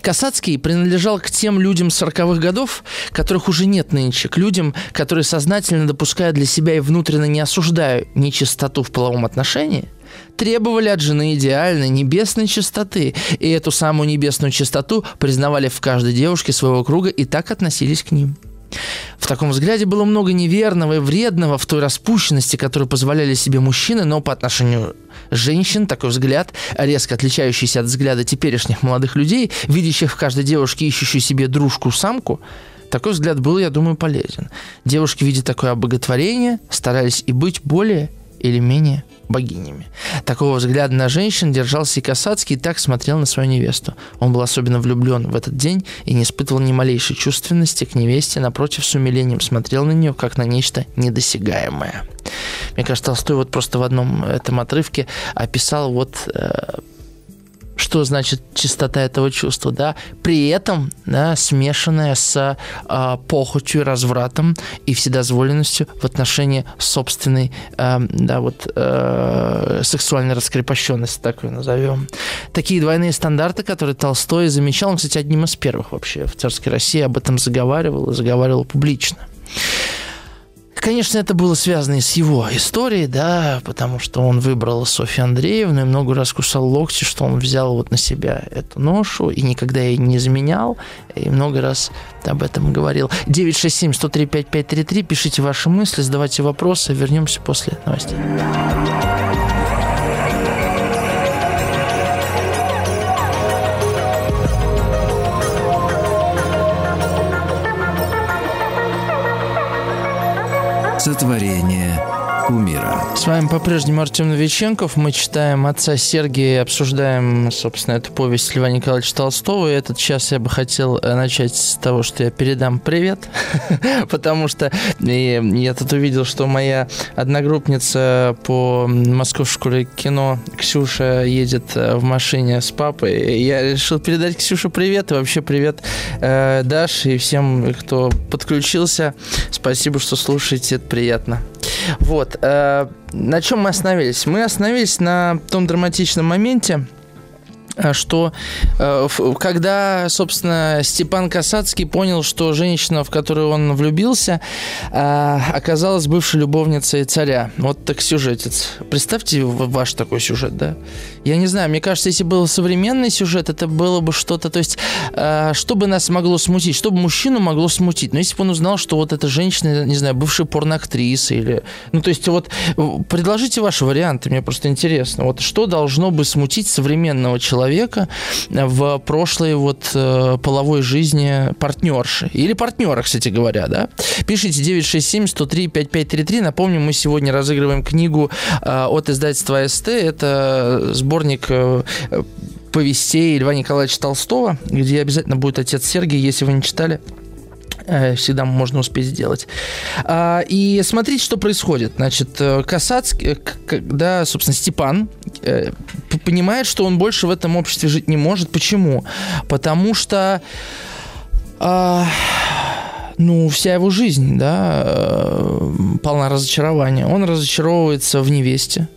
Speaker 2: Касацкий принадлежал к тем людям 40-х годов, которых уже нет нынче, к людям, которые сознательно допуская для себя и внутренне не осуждая нечистоту в половом отношении, требовали от жены идеальной небесной чистоты, и эту самую небесную чистоту признавали в каждой девушке своего круга и так относились к ним. В таком взгляде было много неверного и вредного в той распущенности, которую позволяли себе мужчины, но по отношению женщин такой взгляд, резко отличающийся от взгляда теперешних молодых людей, видящих в каждой девушке ищущей себе дружку-самку, такой взгляд был, я думаю, полезен. Девушки, видя такое обоготворение, старались и быть более или менее богинями. Такого взгляда на женщин держался и Касацкий и так смотрел на свою невесту. Он был особенно влюблен в этот день и не испытывал ни малейшей чувственности к невесте, напротив, с умилением смотрел на нее, как на нечто недосягаемое. Мне кажется, Толстой вот просто в одном этом отрывке описал вот э, что значит чистота этого чувства, да, при этом, да, смешанная с э, похотью развратом и вседозволенностью в отношении собственной, э, да, вот, э, сексуальной раскрепощенности, так ее назовем. Такие двойные стандарты, которые Толстой замечал, он, кстати, одним из первых вообще в царской России об этом заговаривал и заговаривал публично. Конечно, это было связано и с его историей, да, потому что он выбрал Софью Андреевну и много раз кусал локти, что он взял вот на себя эту ношу и никогда ей не заменял, и много раз об этом говорил. 967-103-5533, пишите ваши мысли, задавайте вопросы, вернемся после новостей.
Speaker 1: Сотворение кумира.
Speaker 2: С вами по-прежнему Артем Новиченков. Мы читаем «Отца Сергия» и обсуждаем, собственно, эту повесть Льва Николаевича Толстого. И этот час я бы хотел э, начать с того, что я передам привет, [laughs] потому что я тут увидел, что моя одногруппница по Московской школе кино Ксюша едет э, в машине с папой. Я решил передать Ксюше привет и вообще привет э, Даше и всем, кто подключился. Спасибо, что слушаете, это приятно. Вот. Э, на чем мы остановились? Мы остановились на том драматичном моменте, что э, когда, собственно, Степан Касацкий понял, что женщина, в которую он влюбился, э, оказалась бывшей любовницей царя. Вот так сюжетец. Представьте ваш такой сюжет, да? Я не знаю, мне кажется, если был современный сюжет, это было бы что-то, то есть, что бы нас могло смутить, что бы мужчину могло смутить. Но если бы он узнал, что вот эта женщина, не знаю, бывшая порноактриса или... Ну, то есть, вот, предложите ваши варианты, мне просто интересно. Вот что должно бы смутить современного человека, человека в прошлой вот э, половой жизни партнерши. Или партнера, кстати говоря, да. Пишите 967-103-5533. Напомню, мы сегодня разыгрываем книгу э, от издательства СТ. Это сборник э, повестей Льва Николаевича Толстого, где обязательно будет отец Сергий, если вы не читали всегда можно успеть сделать. А, и смотрите, что происходит. Значит, э, Касацкий, когда, собственно, Степан э, понимает, что он больше в этом обществе жить не может. Почему? Потому что а, ну, вся его жизнь, да, полна разочарования. Он разочаровывается в невесте,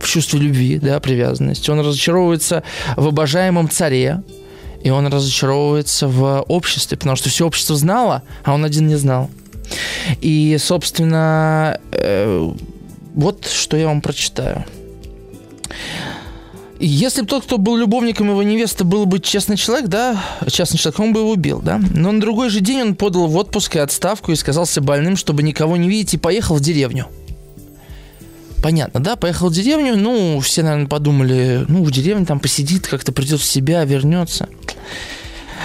Speaker 2: в чувстве любви, да, привязанности. Он разочаровывается в обожаемом царе, и он разочаровывается в обществе, потому что все общество знало, а он один не знал. И, собственно, э, вот что я вам прочитаю. Если бы тот, кто был любовником его невесты, был бы честный человек, да, честный человек, он бы его убил, да. Но на другой же день он подал в отпуск и отставку и сказался больным, чтобы никого не видеть, и поехал в деревню понятно, да, поехал в деревню, ну, все, наверное, подумали, ну, в деревне там посидит, как-то придет в себя, вернется.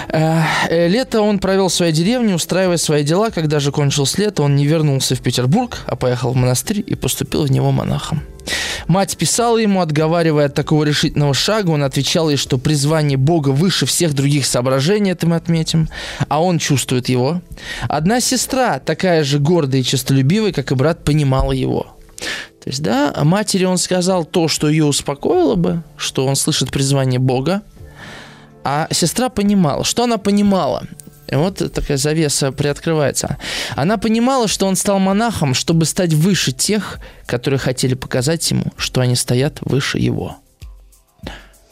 Speaker 2: Э, лето он провел в своей деревне, устраивая свои дела. Когда же кончилось лето, он не вернулся в Петербург, а поехал в монастырь и поступил в него монахом. Мать писала ему, отговаривая от такого решительного шага, он отвечал ей, что призвание Бога выше всех других соображений, это мы отметим, а он чувствует его. Одна сестра, такая же гордая и честолюбивая, как и брат, понимала его. То есть, да, матери он сказал то, что ее успокоило бы, что он слышит призвание Бога, а сестра понимала. Что она понимала? И вот такая завеса приоткрывается. Она понимала, что он стал монахом, чтобы стать выше тех, которые хотели показать ему, что они стоят выше его.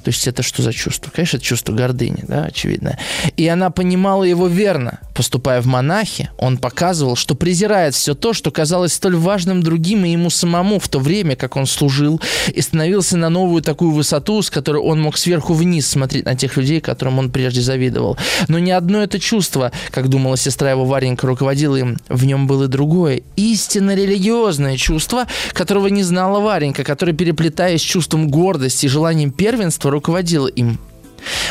Speaker 2: То есть это что за чувство? Конечно, это чувство гордыни, да, очевидно. И она понимала его верно. Поступая в монахи, он показывал, что презирает все то, что казалось столь важным другим и ему самому в то время, как он служил, и становился на новую такую высоту, с которой он мог сверху вниз смотреть на тех людей, которым он прежде завидовал. Но ни одно это чувство, как думала сестра его Варенька, руководило им, в нем было другое, истинно религиозное чувство, которого не знала Варенька, которое, переплетаясь с чувством гордости и желанием первенства, руководило им.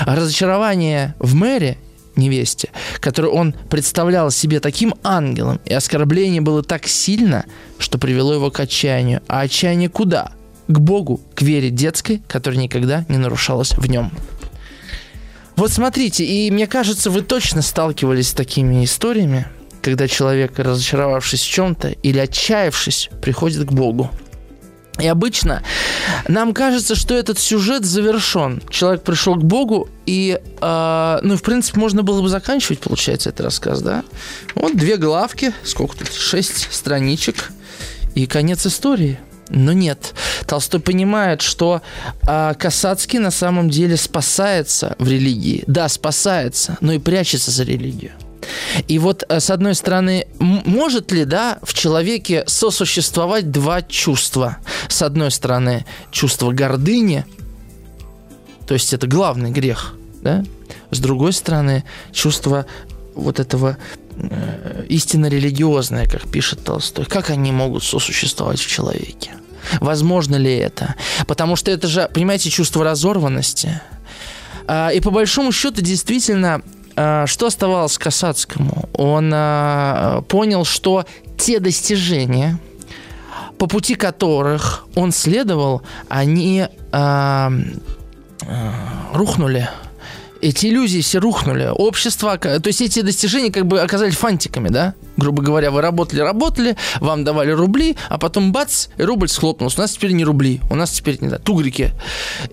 Speaker 2: разочарование в мэре невесте, которую он представлял себе таким ангелом, и оскорбление было так сильно, что привело его к отчаянию. А отчаяние куда? К Богу, к вере детской, которая никогда не нарушалась в нем. Вот смотрите, и мне кажется, вы точно сталкивались с такими историями, когда человек, разочаровавшись в чем-то или отчаявшись, приходит к Богу. И обычно нам кажется, что этот сюжет завершен. Человек пришел к Богу, и, э, ну, в принципе, можно было бы заканчивать, получается, этот рассказ, да? Вот две главки, сколько тут, шесть страничек, и конец истории. Но нет. Толстой понимает, что э, Касацкий на самом деле спасается в религии. Да, спасается, но и прячется за религию. И вот, э, с одной стороны, может ли, да, в человеке сосуществовать два чувства? С одной стороны, чувство гордыни, то есть это главный грех, да? С другой стороны, чувство вот этого э, истинно религиозное, как пишет Толстой. Как они могут сосуществовать в человеке? Возможно ли это? Потому что это же, понимаете, чувство разорванности. А, и по большому счету, действительно, что оставалось Касацкому? Он а, понял, что те достижения, по пути которых он следовал, они э, рухнули эти иллюзии все рухнули. Общество, то есть эти достижения как бы оказались фантиками, да? Грубо говоря, вы работали, работали, вам давали рубли, а потом бац, и рубль схлопнулся. У нас теперь не рубли, у нас теперь не да, тугрики.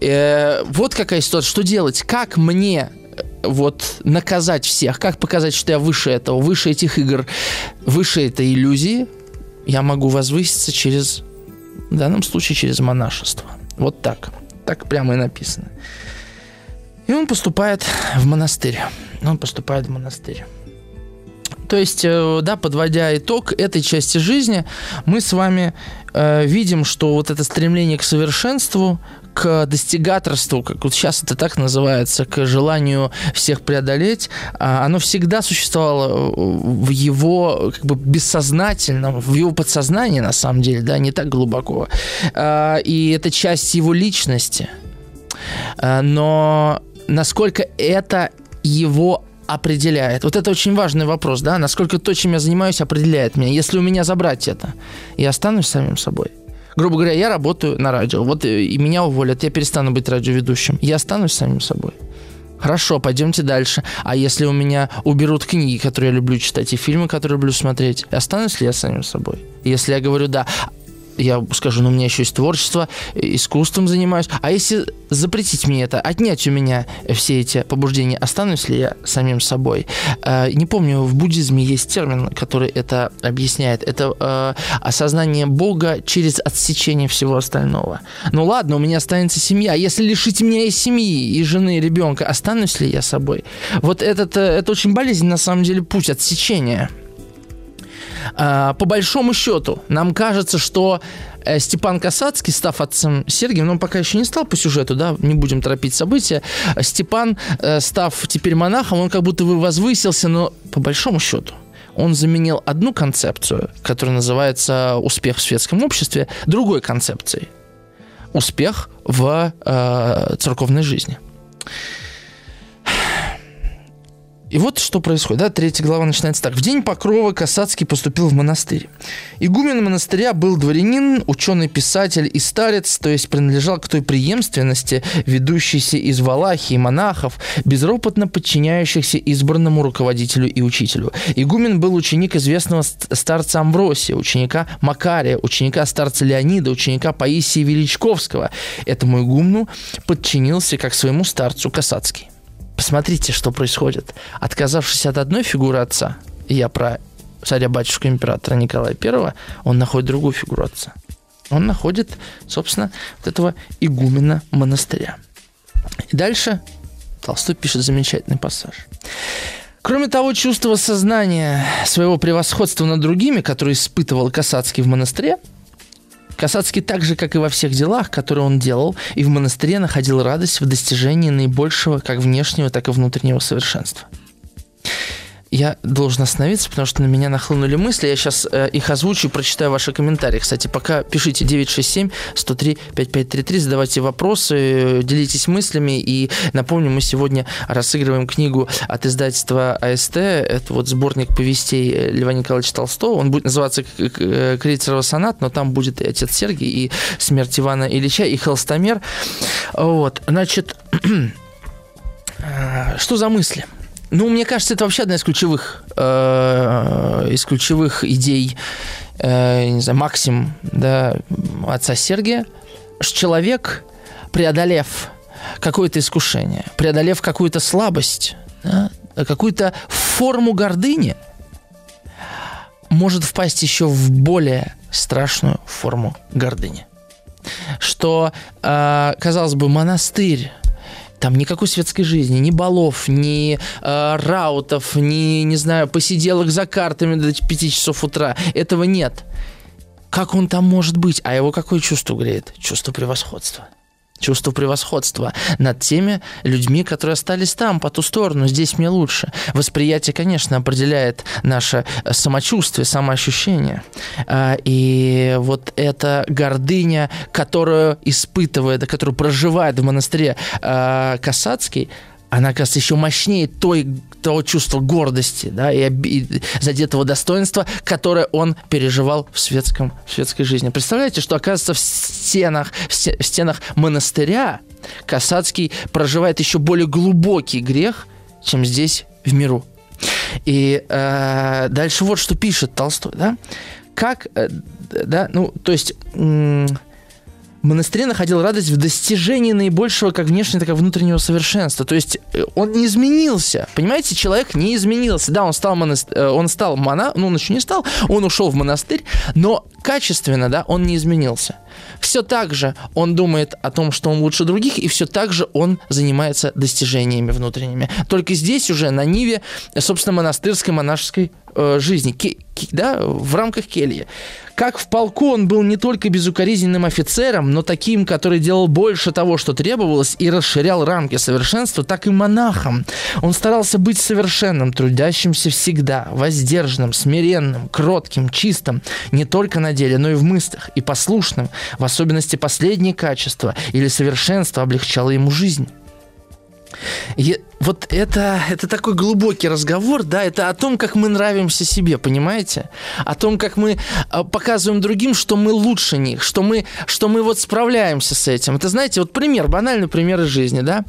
Speaker 2: Э, вот какая ситуация. Что делать? Как мне вот наказать всех, как показать, что я выше этого, выше этих игр, выше этой иллюзии, я могу возвыситься через, в данном случае, через монашество. Вот так. Так прямо и написано. И он поступает в монастырь. Он поступает в монастырь. То есть, э, да, подводя итог этой части жизни, мы с вами э, видим, что вот это стремление к совершенству, к достигаторству, как вот сейчас это так называется, к желанию всех преодолеть, а, оно всегда существовало э, в его как бы бессознательном, в его подсознании на самом деле, да, не так глубоко. А, и это часть его личности. А, но насколько это его определяет? Вот это очень важный вопрос, да, насколько то, чем я занимаюсь, определяет меня. Если у меня забрать это, я останусь самим собой. Грубо говоря, я работаю на радио, вот и меня уволят, я перестану быть радиоведущим. Я останусь самим собой. Хорошо, пойдемте дальше. А если у меня уберут книги, которые я люблю читать, и фильмы, которые люблю смотреть, останусь ли я самим собой? Если я говорю да, я скажу, ну, у меня еще есть творчество, искусством занимаюсь. А если запретить мне это, отнять у меня все эти побуждения, останусь ли я самим собой? Э, не помню, в буддизме есть термин, который это объясняет. Это э, осознание Бога через отсечение всего остального. Ну ладно, у меня останется семья. Если лишить меня и семьи, и жены, и ребенка, останусь ли я собой? Вот этот, э, это очень болезненный, на самом деле, путь отсечения. А, по большому счету, нам кажется, что э, Степан Касацкий, став отцом Сергия, но он пока еще не стал по сюжету, да, не будем торопить события. Степан, э, став теперь монахом, он как будто бы возвысился, но по большому счету он заменил одну концепцию, которая называется «успех в светском обществе», другой концепцией – успех в э, церковной жизни. И вот что происходит. Да? Третья глава начинается так. В день покрова Касацкий поступил в монастырь. Игумен монастыря был дворянин, ученый-писатель и старец, то есть принадлежал к той преемственности, ведущейся из Валахии монахов, безропотно подчиняющихся избранному руководителю и учителю. Игумен был ученик известного старца Амвросия, ученика Макария, ученика старца Леонида, ученика Паисия Величковского. Этому игумну подчинился как своему старцу Касацкий. Посмотрите, что происходит. Отказавшись от одной фигуры отца, я про царя-батюшку императора Николая I, он находит другую фигуру отца. Он находит, собственно, вот этого игумена монастыря. И дальше Толстой пишет замечательный пассаж. Кроме того, чувство сознания своего превосходства над другими, которое испытывал Касацкий в монастыре, Касацкий так же, как и во всех делах, которые он делал, и в монастыре находил радость в достижении наибольшего как внешнего, так и внутреннего совершенства я должен остановиться, потому что на меня нахлынули мысли. Я сейчас э, их озвучу и прочитаю ваши комментарии. Кстати, пока пишите 967-103-5533, задавайте вопросы, делитесь мыслями. И напомню, мы сегодня рассыгрываем книгу от издательства АСТ. Это вот сборник повестей Льва Николаевича Толстого. Он будет называться «Крейцерова сонат», но там будет и «Отец Сергий», и «Смерть Ивана Ильича», и «Холстомер». Вот, значит, [clears throat] э, что за мысли? Ну, мне кажется, это вообще одна из ключевых, э, из ключевых идей, э, не знаю, Максим, да, отца Сергия, что человек, преодолев какое-то искушение, преодолев какую-то слабость, да, какую-то форму гордыни, может впасть еще в более страшную форму гордыни. Что, э, казалось бы, монастырь, там никакой светской жизни, ни балов, ни э, раутов, ни, не знаю, посиделок за картами до 5 часов утра. Этого нет. Как он там может быть? А его какое чувство греет? Чувство превосходства чувство превосходства над теми людьми, которые остались там, по ту сторону, здесь мне лучше. Восприятие, конечно, определяет наше самочувствие, самоощущение. А, и вот эта гордыня, которую испытывает, которую проживает в монастыре а, Касацкий, она, кажется, еще мощнее той, того чувства гордости, да, и, и задетого достоинства, которое он переживал в, светском, в светской жизни. Представляете, что, оказывается, в стенах, в стенах монастыря Касацкий проживает еще более глубокий грех, чем здесь, в миру. И э, дальше вот что пишет Толстой, да? Как, э, да, ну, то есть... М- монастыре находил радость в достижении наибольшего как внешнего, так и внутреннего совершенства. То есть э, он не изменился. Понимаете, человек не изменился. Да, он стал, монаст... Э, он стал мона... ну он еще не стал, он ушел в монастырь, но качественно, да, он не изменился. Все так же он думает о том, что он лучше других, и все так же он занимается достижениями внутренними. Только здесь уже на Ниве, собственно, монастырской, монашеской э, жизни, да, в рамках кельи. Как в полку он был не только безукоризненным офицером, но таким, который делал больше того, что требовалось, и расширял рамки совершенства, так и монахом. Он старался быть совершенным, трудящимся всегда, воздержанным, смиренным, кротким, чистым, не только на деле, но и в мыслях, и послушным. В особенности последнее качество или совершенство облегчало ему жизнь. И вот это, это такой глубокий разговор, да, это о том, как мы нравимся себе, понимаете? О том, как мы а, показываем другим, что мы лучше них, что мы, что мы вот справляемся с этим. Это, знаете, вот пример, банальный пример из жизни, да?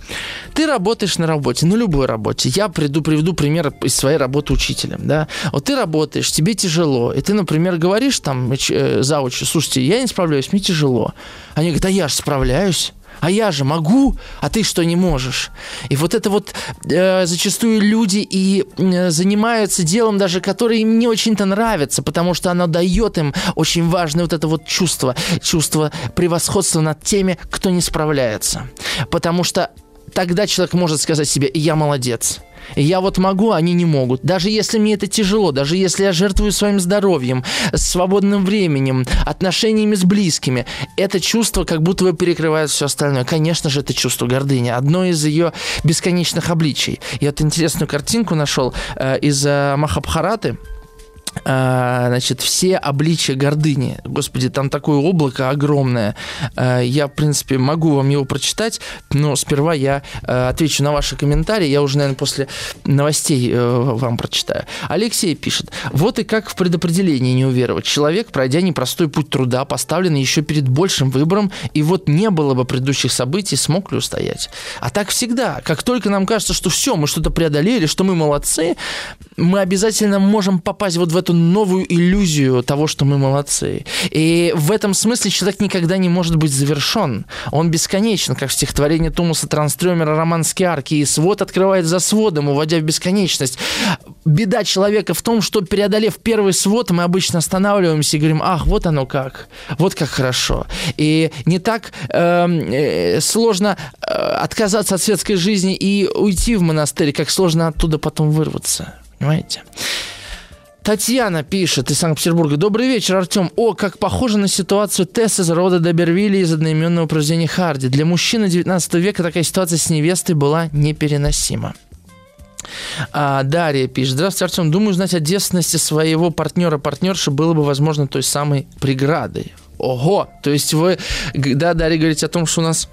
Speaker 2: Ты работаешь на работе, на любой работе. Я приду, приведу пример из своей работы учителем, да? Вот ты работаешь, тебе тяжело, и ты, например, говоришь там э, заучу, слушайте, я не справляюсь, мне тяжело. Они говорят, а я же справляюсь. А я же могу, а ты что не можешь? И вот это вот э, зачастую люди и э, занимаются делом даже, которое им не очень-то нравится, потому что оно дает им очень важное вот это вот чувство, чувство превосходства над теми, кто не справляется. Потому что тогда человек может сказать себе «я молодец». Я вот могу, они не могут. Даже если мне это тяжело, даже если я жертвую своим здоровьем, свободным временем, отношениями с близкими, это чувство как будто бы перекрывает все остальное. Конечно же, это чувство гордыни. Одно из ее бесконечных обличий. Я вот интересную картинку нашел э, из э, Махабхараты. А, значит, все обличия гордыни. Господи, там такое облако огромное. А, я, в принципе, могу вам его прочитать, но сперва я а, отвечу на ваши комментарии. Я уже, наверное, после новостей э, вам прочитаю. Алексей пишет. Вот и как в предопределении не уверовать. Человек, пройдя непростой путь труда, поставлен еще перед большим выбором, и вот не было бы предыдущих событий, смог ли устоять. А так всегда. Как только нам кажется, что все, мы что-то преодолели, что мы молодцы, мы обязательно можем попасть вот в эту новую иллюзию того, что мы молодцы. И в этом смысле человек никогда не может быть завершен. Он бесконечен, как в стихотворении Томаса Транстрёмера «Роман арки», и свод открывает за сводом, уводя в бесконечность. Беда человека в том, что преодолев первый свод, мы обычно останавливаемся и говорим, ах, вот оно как, вот как хорошо. И не так эм, э, сложно э, отказаться от светской жизни и уйти в монастырь, как сложно оттуда потом вырваться. Понимаете? Татьяна пишет из Санкт-Петербурга. Добрый вечер, Артем. О, как похоже на ситуацию Тесс из рода Добервилли из одноименного произведения Харди. Для мужчины 19 века такая ситуация с невестой была непереносима. А, Дарья пишет. Здравствуйте, Артем. Думаю, знать о девственности своего партнера-партнерши было бы, возможно, той самой преградой. Ого! То есть вы, да, Дарья, говорите о том, что у нас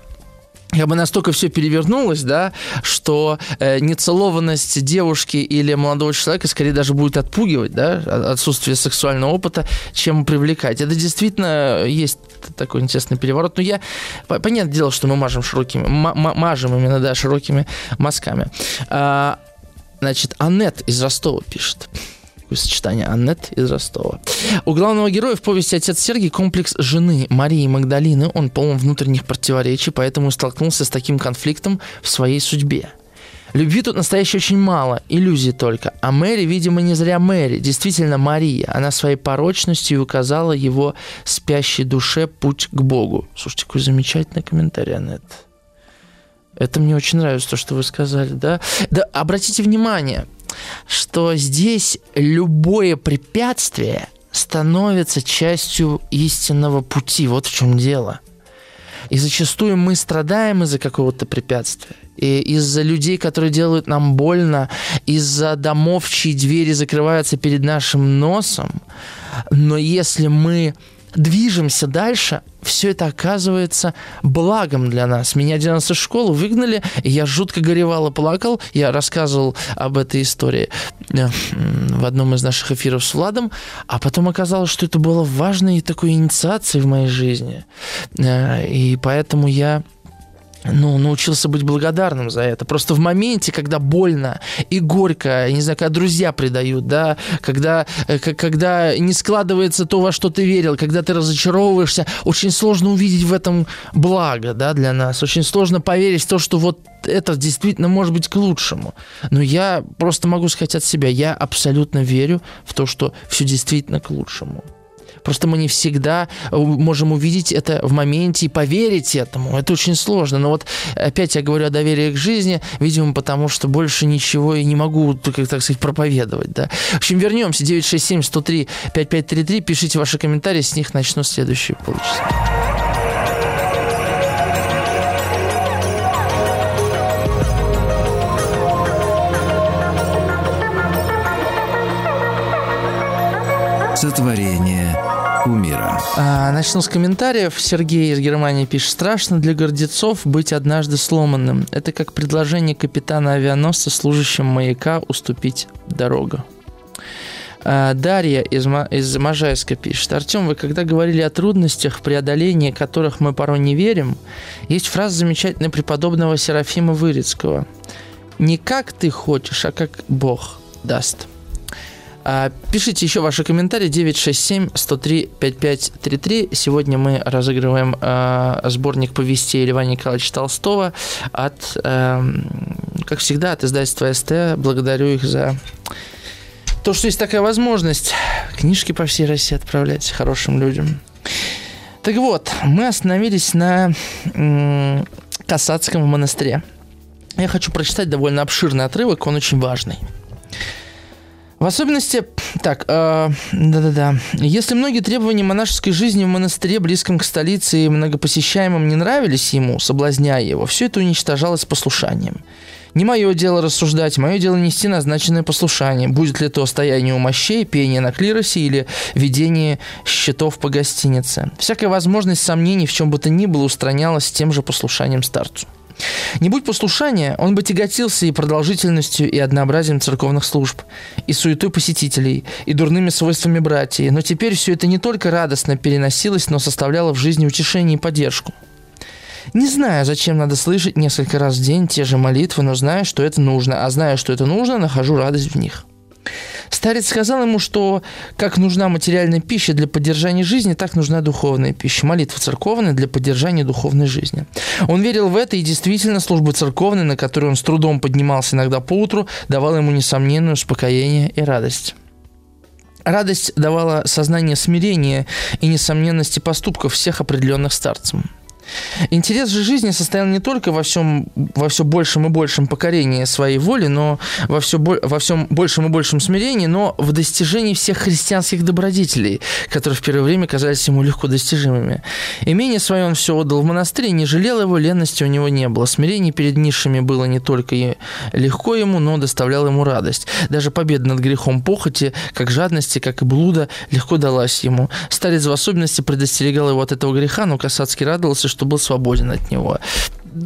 Speaker 2: как бы настолько все перевернулось, да, что э, нецелованность девушки или молодого человека скорее даже будет отпугивать, да, отсутствие сексуального опыта, чем привлекать. Это действительно есть такой интересный переворот. Но я, понятное дело, что мы мажем широкими, мажем именно, да, широкими мазками. А, значит, Аннет из Ростова пишет сочетание Аннет из Ростова. У главного героя в повести «Отец Сергий» комплекс жены Марии Магдалины. Он полон внутренних противоречий, поэтому столкнулся с таким конфликтом в своей судьбе. Любви тут настоящей очень мало, иллюзий только. А Мэри, видимо, не зря Мэри, действительно Мария. Она своей порочностью указала его спящей душе путь к Богу. Слушайте, какой замечательный комментарий, Аннет. Это мне очень нравится, то, что вы сказали, да? Да, обратите внимание, что здесь любое препятствие становится частью истинного пути. Вот в чем дело. И зачастую мы страдаем из-за какого-то препятствия. И из-за людей, которые делают нам больно, из-за домов, чьи двери закрываются перед нашим носом. Но если мы движемся дальше, все это оказывается благом для нас. Меня один раз из школы выгнали, и я жутко горевал и плакал. Я рассказывал об этой истории э, в одном из наших эфиров с Владом, а потом оказалось, что это было важной такой инициацией в моей жизни. Э, и поэтому я ну, научился быть благодарным за это. Просто в моменте, когда больно и горько, я не знаю, когда друзья предают, да, когда, э, когда не складывается то, во что ты верил, когда ты разочаровываешься, очень сложно увидеть в этом благо, да, для нас. Очень сложно поверить в то, что вот это действительно может быть к лучшему. Но я просто могу сказать от себя, я абсолютно верю в то, что все действительно к лучшему. Просто мы не всегда э, можем увидеть это в моменте и поверить этому. Это очень сложно. Но вот опять я говорю о доверии к жизни, видимо, потому что больше ничего и не могу, как так сказать, проповедовать. Да? В общем, вернемся. 967 103 5533. Пишите ваши комментарии, с них начну следующие полчаса.
Speaker 1: Сотворение кумира.
Speaker 2: А, начну с комментариев. Сергей из Германии пишет. Страшно для гордецов быть однажды сломанным. Это как предложение капитана авианосца служащим маяка уступить дорогу. А, Дарья из, из Можайска пишет. Артем, вы когда говорили о трудностях, преодолении которых мы порой не верим, есть фраза замечательная преподобного Серафима Вырицкого. «Не как ты хочешь, а как Бог даст». А, пишите еще ваши комментарии 967-103-5533. Сегодня мы разыгрываем э, сборник повестей Льва Николаевича Толстого от, э, как всегда, от издательства СТ. Благодарю их за то, что есть такая возможность книжки по всей России отправлять хорошим людям. Так вот, мы остановились на э, Касацком монастыре. Я хочу прочитать довольно обширный отрывок, он очень важный. В особенности, так, э, да-да-да. Если многие требования монашеской жизни в монастыре, близком к столице и многопосещаемым, не нравились ему, соблазняя его, все это уничтожалось послушанием. Не мое дело рассуждать, мое дело нести назначенное послушание. Будет ли то стояние у мощей, пение на клиросе или ведение счетов по гостинице. Всякая возможность сомнений в чем бы то ни было устранялась тем же послушанием старцу. Не будь послушания, он бы тяготился и продолжительностью, и однообразием церковных служб, и суетой посетителей, и дурными свойствами братьев. Но теперь все это не только радостно переносилось, но составляло в жизни утешение и поддержку. Не знаю, зачем надо слышать несколько раз в день те же молитвы, но знаю, что это нужно, а зная, что это нужно, нахожу радость в них. Старец сказал ему, что как нужна материальная пища для поддержания жизни, так нужна духовная пища. Молитва церковная для поддержания духовной жизни. Он верил в это, и действительно служба церковная, на которую он с трудом поднимался иногда по утру, давала ему несомненное успокоение и радость. Радость давала сознание смирения и несомненности поступков всех определенных старцем. Интерес же жизни состоял не только во всем, во все большем и большем покорении своей воли, но во, все, во всем большем и большем смирении, но в достижении всех христианских добродетелей, которые в первое время казались ему легко достижимыми. Имение свое он все отдал в монастырь, не жалел его, ленности у него не было. Смирение перед низшими было не только легко ему, но доставляло ему радость. Даже победа над грехом похоти, как жадности, как и блуда, легко далась ему. Старец в особенности предостерегал его от этого греха, но Касацкий радовался, что был свободен от него.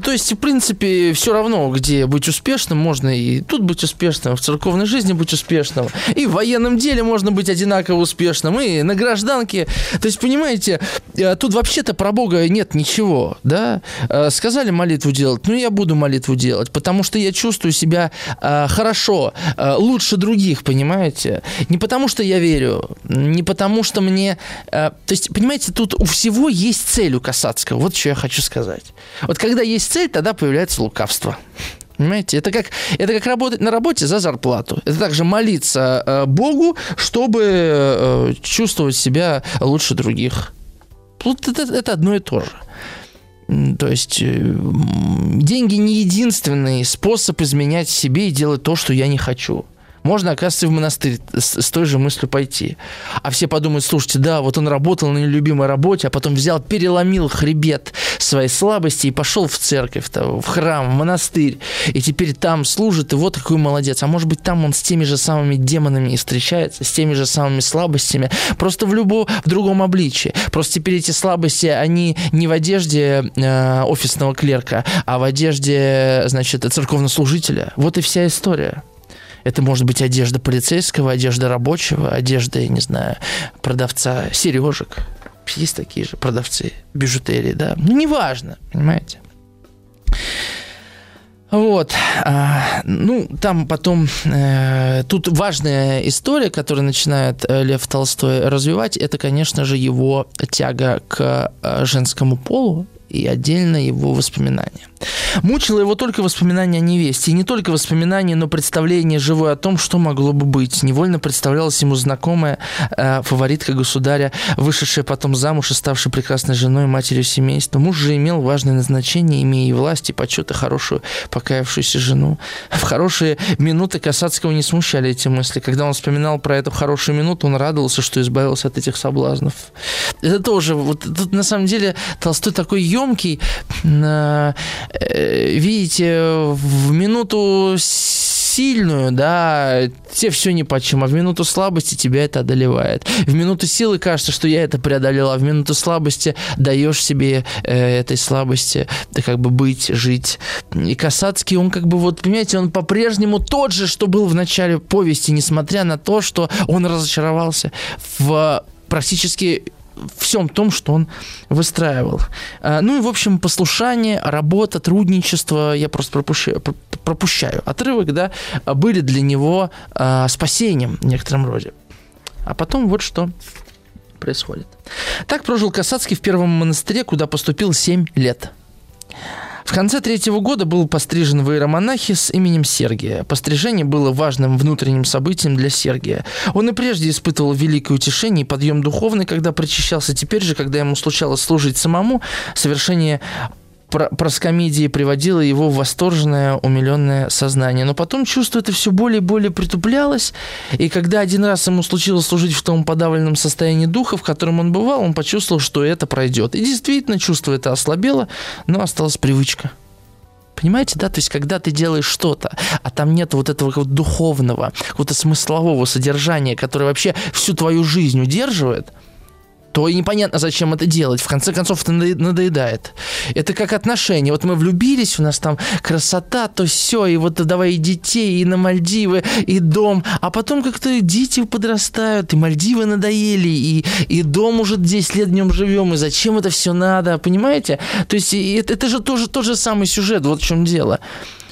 Speaker 2: То есть, в принципе, все равно, где быть успешным, можно и тут быть успешным, в церковной жизни быть успешным, и в военном деле можно быть одинаково успешным, и на гражданке. То есть, понимаете, э, тут вообще-то про Бога нет ничего, да? Э, сказали молитву делать, ну, я буду молитву делать, потому что я чувствую себя э, хорошо, лучше других, понимаете? Не потому что я верю, не потому что мне... То есть, понимаете, тут у всего есть цель у Касацкого. Вот что я хочу сказать. Вот когда есть есть цель, тогда появляется лукавство. Понимаете, это как, это как работать на работе за зарплату. Это также молиться э, Богу, чтобы э, чувствовать себя лучше других. Вот это, это одно и то же. То есть э, деньги не единственный способ изменять себе и делать то, что я не хочу. Можно, оказывается, в монастырь с, с той же мыслью пойти. А все подумают, слушайте, да, вот он работал на нелюбимой работе, а потом взял, переломил хребет своей слабости и пошел в церковь, в храм, в монастырь. И теперь там служит, и вот какой молодец. А может быть, там он с теми же самыми демонами и встречается, с теми же самыми слабостями, просто в любом, в другом обличии. Просто теперь эти слабости, они не в одежде э, офисного клерка, а в одежде, значит, церковнослужителя. Вот и вся история. Это может быть одежда полицейского, одежда рабочего, одежда, я не знаю, продавца сережек. Есть такие же продавцы бижутерии, да. Ну, неважно, понимаете. Вот, а, ну там потом э, тут важная история, которую начинает э, Лев Толстой развивать, это, конечно же, его тяга к э, женскому полу и отдельно его воспоминания. Мучило его только воспоминания о невесте. И не только воспоминания, но представление живое о том, что могло бы быть. Невольно представлялась ему знакомая э, фаворитка государя, вышедшая потом замуж и ставшая прекрасной женой, матерью семейства. Муж же имел важное назначение, имея и власть, и почет, и хорошую покаявшуюся жену. В хорошие минуты Касацкого не смущали эти мысли. Когда он вспоминал про эту хорошую минуту, он радовался, что избавился от этих соблазнов. Это тоже, вот тут на самом деле Толстой такой емкий, Э, видите, в минуту сильную, да, тебе все ни по чем, а в минуту слабости тебя это одолевает. В минуту силы кажется, что я это преодолела, а в минуту слабости даешь себе э, этой слабости да, как бы быть, жить. И Касацкий, он как бы вот, понимаете, он по-прежнему тот же, что был в начале повести, несмотря на то, что он разочаровался в практически всем том, что он выстраивал. А, ну и, в общем, послушание, работа, трудничество, я просто пропущаю, пропущаю отрывок, да, были для него а, спасением в некотором роде. А потом вот что происходит. Так прожил Касацкий в первом монастыре, куда поступил 7 лет. В конце третьего года был пострижен в иеромонахи с именем Сергия. Пострижение было важным внутренним событием для Сергия. Он и прежде испытывал великое утешение и подъем духовный, когда причащался. Теперь же, когда ему случалось служить самому, совершение проскомедии приводило его в восторженное, умиленное сознание. Но потом чувство это все более и более притуплялось, и когда один раз ему случилось служить в том подавленном состоянии духа, в котором он бывал, он почувствовал, что это пройдет. И действительно, чувство это ослабело, но осталась привычка. Понимаете, да? То есть, когда ты делаешь что-то, а там нет вот этого вот духовного, какого-то смыслового содержания, которое вообще всю твою жизнь удерживает – то и непонятно, зачем это делать. В конце концов, это надоедает. Это как отношения. Вот мы влюбились, у нас там красота, то все, и вот давай и детей, и на Мальдивы, и дом. А потом как-то дети подрастают, и Мальдивы надоели, и, и дом уже 10 лет днем живем, и зачем это все надо, понимаете? То есть это, это же тоже тот же самый сюжет, вот в чем дело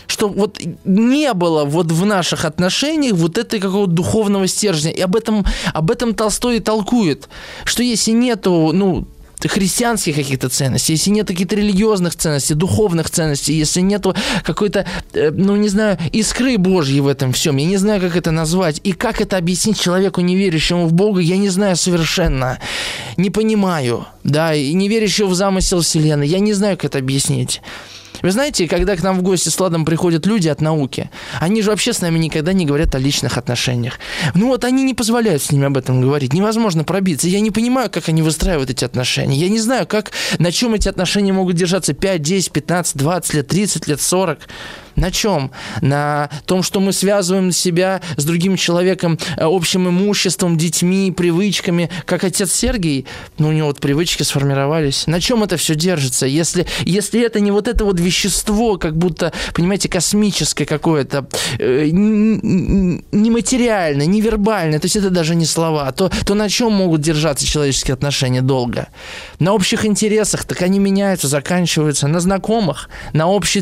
Speaker 2: что вот не было вот в наших отношениях вот этой какого-то духовного стержня. И об этом, об этом Толстой и толкует, что если нету, ну, христианских каких-то ценностей, если нет каких-то религиозных ценностей, духовных ценностей, если нету какой-то, э, ну, не знаю, искры Божьей в этом всем, я не знаю, как это назвать, и как это объяснить человеку, не верящему в Бога, я не знаю совершенно, не понимаю, да, и не верящему в замысел Вселенной, я не знаю, как это объяснить. Вы знаете, когда к нам в гости с Ладом приходят люди от науки, они же вообще с нами никогда не говорят о личных отношениях. Ну вот они не позволяют с ними об этом говорить. Невозможно пробиться. Я не понимаю, как они выстраивают эти отношения. Я не знаю, как, на чем эти отношения могут держаться 5, 10, 15, 20 лет, 30 лет, 40. На чем? На том, что мы связываем себя с другим человеком э, общим имуществом, детьми, привычками, как отец Сергей, ну, у него вот привычки сформировались. На чем это все держится? Если, если это не вот это вот вещество, как будто, понимаете, космическое какое-то, э, нематериальное, невербальное, то есть это даже не слова, то, то на чем могут держаться человеческие отношения долго? На общих интересах, так они меняются, заканчиваются, на знакомых, на общей,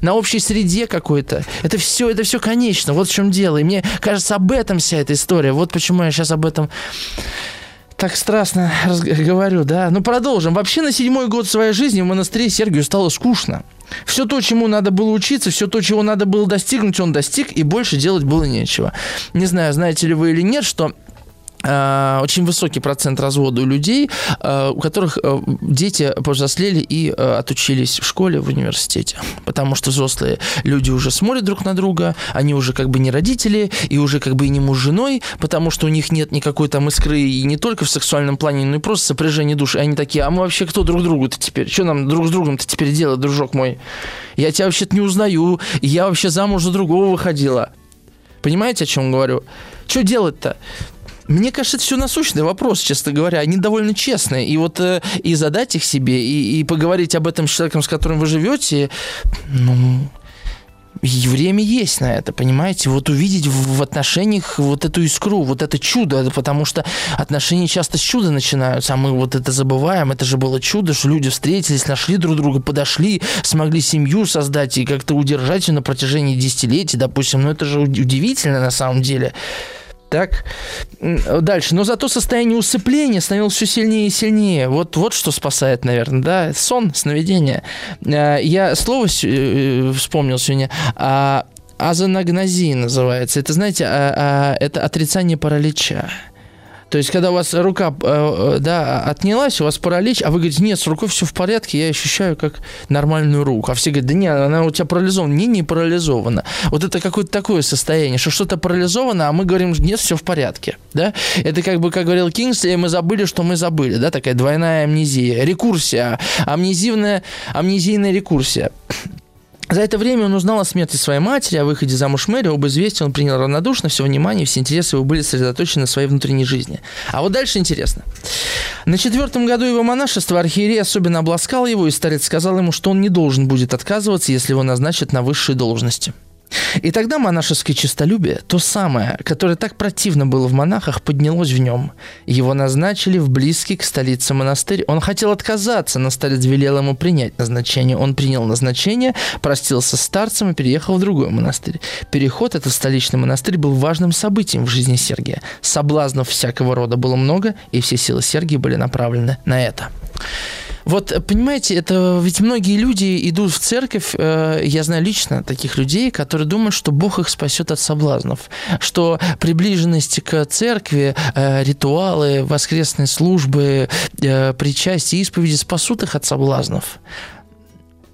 Speaker 2: на общей среде какой-то. Это все, это все конечно. Вот в чем дело. И мне кажется, об этом вся эта история. Вот почему я сейчас об этом так страстно говорю, да. Ну, продолжим. Вообще, на седьмой год своей жизни в монастыре Сергию стало скучно. Все то, чему надо было учиться, все то, чего надо было достигнуть, он достиг, и больше делать было нечего. Не знаю, знаете ли вы или нет, что очень высокий процент развода у людей, э, у которых э, дети повзрослели и отучились в школе, в университете. Потому что взрослые люди уже смотрят друг на друга, они уже как бы не родители, и уже как бы и не муж с женой, потому что у них нет никакой там искры и не только в сексуальном плане, но и просто сопряжение душ. И они такие, а мы вообще кто друг другу-то теперь? Что нам друг с другом-то теперь делать, дружок мой? Я тебя вообще-то не узнаю, я вообще замуж за другого выходила. Понимаете, о чем говорю? Что делать-то? Мне кажется, это все насущный вопрос, честно говоря. Они довольно честные. И вот э, и задать их себе, и, и поговорить об этом с человеком, с которым вы живете, ну, и время есть на это, понимаете? Вот увидеть в отношениях вот эту искру, вот это чудо, потому что отношения часто с чуда начинаются, а мы вот это забываем. Это же было чудо, что люди встретились, нашли друг друга, подошли, смогли семью создать и как-то удержать ее на протяжении десятилетий, допустим. Ну, это же удивительно на самом деле. Так, дальше. Но зато состояние усыпления становилось все сильнее и сильнее. Вот, вот что спасает, наверное, да? Сон, сновидение. Э, я слово э, вспомнил сегодня. А, азонагнозия называется. Это, знаете, а, а, это отрицание паралича. То есть, когда у вас рука э, э, да, отнялась, у вас паралич, а вы говорите, нет, с рукой все в порядке, я ощущаю как нормальную руку. А все говорят, да нет, она у тебя парализована. Не, не парализована. Вот это какое-то такое состояние, что что-то парализовано, а мы говорим, нет, все в порядке. Да? Это как бы, как говорил Кингсли, мы забыли, что мы забыли. Да? Такая двойная амнезия. Рекурсия. Амнезивная, амнезийная рекурсия. За это время он узнал о смерти своей матери, о выходе замуж Мэри, об известии он принял равнодушно, все внимание, все интересы его были сосредоточены на своей внутренней жизни. А вот дальше интересно. На четвертом году его монашества архиерей особенно обласкал его, и старец сказал ему, что он не должен будет отказываться, если его назначат на высшие должности. И тогда монашеское честолюбие, то самое, которое так противно было в монахах, поднялось в нем. Его назначили в близкий к столице монастырь. Он хотел отказаться, но старец велел ему принять назначение. Он принял назначение, простился с старцем и переехал в другой монастырь. Переход этот столичный монастырь был важным событием в жизни Сергия. Соблазнов всякого рода было много, и все силы Сергия были направлены на это. Вот, понимаете, это ведь многие люди идут в церковь, э, я знаю лично таких людей, которые думают, что Бог их спасет от соблазнов, что приближенность к церкви, э, ритуалы, воскресные службы, э, причастие, исповеди спасут их от соблазнов.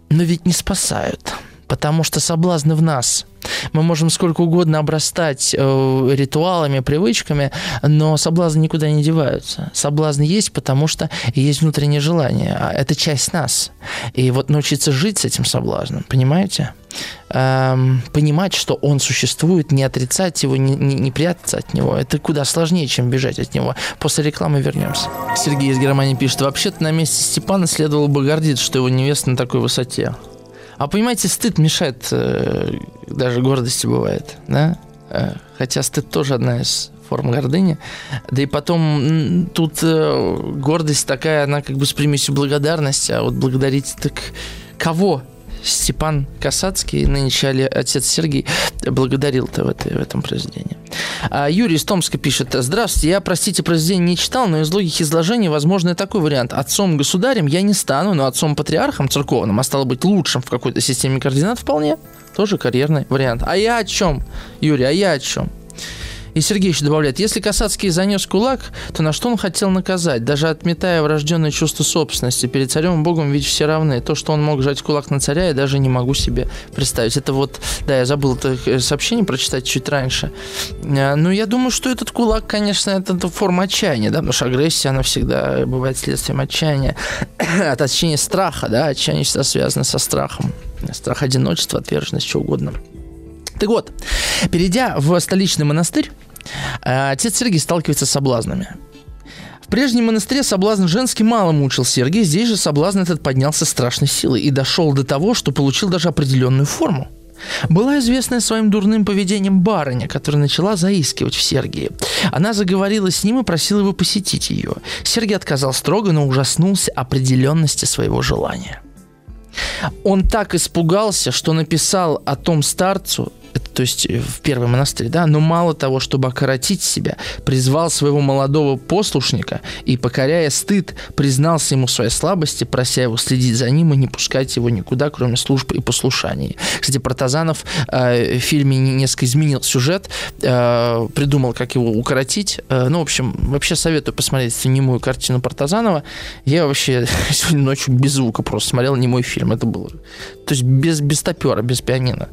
Speaker 2: Но ведь не спасают потому что соблазны в нас. Мы можем сколько угодно обрастать э, ритуалами, привычками, но соблазны никуда не деваются. Соблазны есть, потому что есть внутреннее желание, а это часть нас. И вот научиться жить с этим соблазном, понимаете? Эм, понимать, что он существует, не отрицать его, не, не, не прятаться от него, это куда сложнее, чем бежать от него. После рекламы вернемся. Сергей из Германии пишет, вообще-то на месте Степана следовало бы гордиться, что его невеста на такой высоте. А понимаете, стыд мешает, э, даже гордости бывает, да? Э, хотя стыд тоже одна из форм гордыни. Да и потом тут э, гордость такая, она как бы с примесью благодарности, а вот благодарить так кого? Степан Касацкий, нынче отец Сергей, благодарил-то в, этой, в этом произведении. А Юрий из Томска пишет. Здравствуйте, я, простите, произведение не читал, но из логики изложения возможно и такой вариант. Отцом-государем я не стану, но отцом-патриархом церковным, а стало быть лучшим в какой-то системе координат вполне. Тоже карьерный вариант. А я о чем, Юрий, а я о чем? И Сергей еще добавляет, если Касацкий занес кулак, то на что он хотел наказать? Даже отметая врожденное чувство собственности, перед царем и богом ведь все равны. То, что он мог жать кулак на царя, я даже не могу себе представить. Это вот, да, я забыл это сообщение прочитать чуть раньше. А, ну, я думаю, что этот кулак, конечно, это форма отчаяния, да, потому что агрессия, она всегда бывает следствием отчаяния. [coughs] А точнее страха, да, отчаяние всегда связано со страхом. Страх одиночества, отверженность, что угодно. Так вот, перейдя в столичный монастырь, э, отец Сергий сталкивается с соблазнами. В прежнем монастыре соблазн женский мало мучил Сергия, здесь же соблазн этот поднялся страшной силой и дошел до того, что получил даже определенную форму. Была известная своим дурным поведением барыня, которая начала заискивать в Сергии. Она заговорила с ним и просила его посетить ее. Сергий отказал строго, но ужаснулся определенности своего желания. Он так испугался, что написал о том старцу то есть э, в первый монастырь, да, но мало того, чтобы окоротить себя, призвал своего молодого послушника и, покоряя стыд, признался ему в своей слабости, прося его следить за ним и не пускать его никуда, кроме служб и послушаний. Кстати, Протазанов э, в фильме несколько изменил сюжет, э, придумал, как его укоротить. Э, ну, в общем, вообще советую посмотреть немую картину Протазанова. Я вообще [laughs] сегодня ночью без звука просто смотрел немой фильм. Это было... То есть без, без топера, без пианино.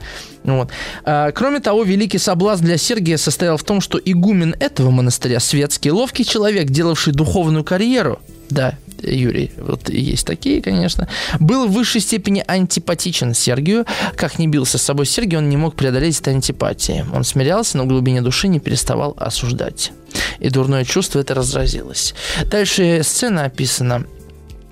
Speaker 2: Вот. А, кроме того, великий соблазн для Сергия состоял в том, что игумен этого монастыря, светский, ловкий человек, делавший духовную карьеру, да, Юрий, вот есть такие, конечно, был в высшей степени антипатичен Сергию. Как не бился с собой Сергий, он не мог преодолеть этой антипатии. Он смирялся, но в глубине души не переставал осуждать. И дурное чувство это разразилось. Дальше сцена описана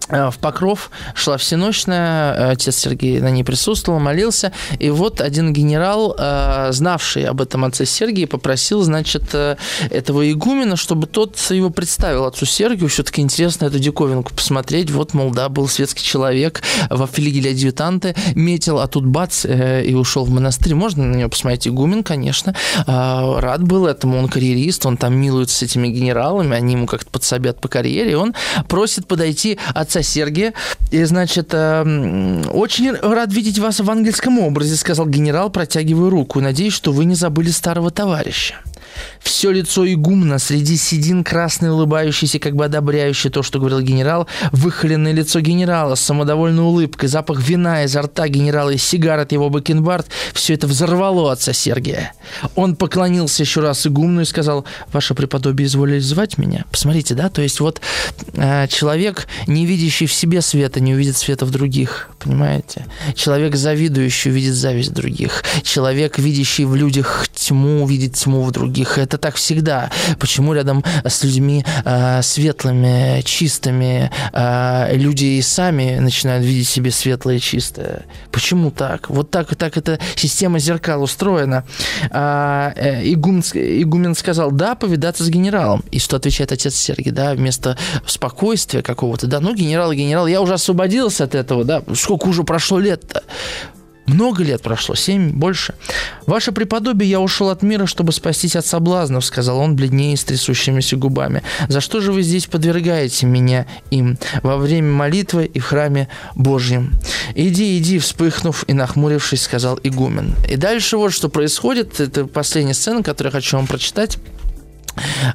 Speaker 2: в Покров шла всеночная, э, отец Сергей на ней присутствовал, молился, и вот один генерал, э, знавший об этом отце Сергии, попросил, значит, этого игумена, чтобы тот его представил отцу Сергию, все-таки интересно эту диковинку посмотреть, вот, мол, да, был светский человек во флигеле адъютанты, метил, а тут бац, и ушел в монастырь, можно на него посмотреть, игумен, конечно, рад был этому, он карьерист, он там милуется с этими генералами, они ему как-то подсобят по карьере, и он просит подойти отца отца Сергия. И, значит, э, очень рад видеть вас в ангельском образе, сказал генерал, протягивая руку. Надеюсь, что вы не забыли старого товарища. Все лицо игумна, среди седин красный, улыбающийся, как бы одобряющий то, что говорил генерал, выхоленное лицо генерала с самодовольной улыбкой, запах вина изо рта генерала и сигар от его бакенбард, все это взорвало отца Сергия. Он поклонился еще раз игумну и сказал, «Ваше преподобие изволили звать меня?» Посмотрите, да, то есть вот э, человек, не видящий в себе света, не увидит света в других, понимаете? Человек, завидующий, увидит зависть других. Человек, видящий в людях тьму, увидит тьму в других других. Это так всегда. Почему рядом с людьми э, светлыми, чистыми э, люди и сами начинают видеть себе светлое и чистое? Почему так? Вот так, так эта система зеркал устроена. А, э, игумен, игумен сказал, да, повидаться с генералом. И что отвечает отец Сергий, да, вместо спокойствия какого-то, да, ну, генерал, генерал, я уже освободился от этого, да, сколько уже прошло лет-то? Много лет прошло, семь, больше. Ваше преподобие, я ушел от мира, чтобы спастись от соблазнов, сказал он, бледнее с трясущимися губами. За что же вы здесь подвергаете меня им во время молитвы и в храме Божьем? Иди, иди, вспыхнув и нахмурившись, сказал игумен. И дальше вот что происходит. Это последняя сцена, которую я хочу вам прочитать.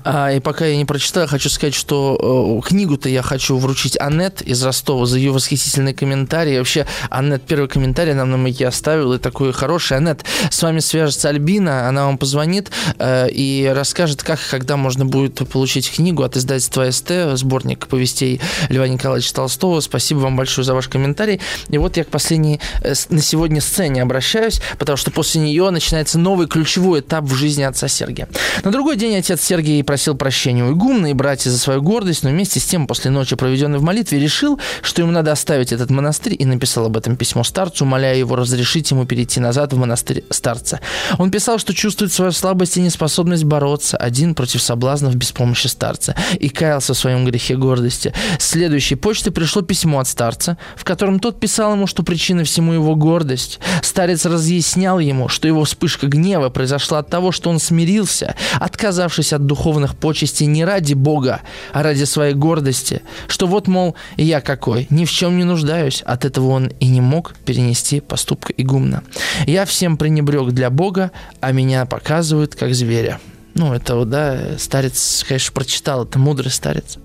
Speaker 2: А, и пока я не прочитаю, хочу сказать, что э, книгу-то я хочу вручить Аннет из Ростова за ее восхитительный комментарий. Вообще, Аннет первый комментарий нам на маяке оставил, и такой хороший. Аннет, с вами свяжется Альбина, она вам позвонит э, и расскажет, как и когда можно будет получить книгу от издательства СТ, сборник повестей Льва Николаевича Толстого. Спасибо вам большое за ваш комментарий. И вот я к последней э, на сегодня сцене обращаюсь, потому что после нее начинается новый ключевой этап в жизни отца Сергия. На другой день отец Сергий просил прощения у игумна и братья за свою гордость, но вместе с тем, после ночи, проведенной в молитве, решил, что ему надо оставить этот монастырь и написал об этом письмо старцу, умоляя его разрешить ему перейти назад в монастырь старца. Он писал, что чувствует свою слабость и неспособность бороться один против соблазнов без помощи старца и каялся в своем грехе гордости. С следующей почты пришло письмо от старца, в котором тот писал ему, что причина всему его гордость. Старец разъяснял ему, что его вспышка гнева произошла от того, что он смирился, отказавшись от от духовных почестей не ради Бога, а ради своей гордости, что вот, мол, я какой, ни в чем не нуждаюсь. От этого он и не мог перенести поступка игумна. Я всем пренебрег для Бога, а меня показывают как зверя. Ну, это вот, да, старец, конечно, прочитал, это мудрый старец.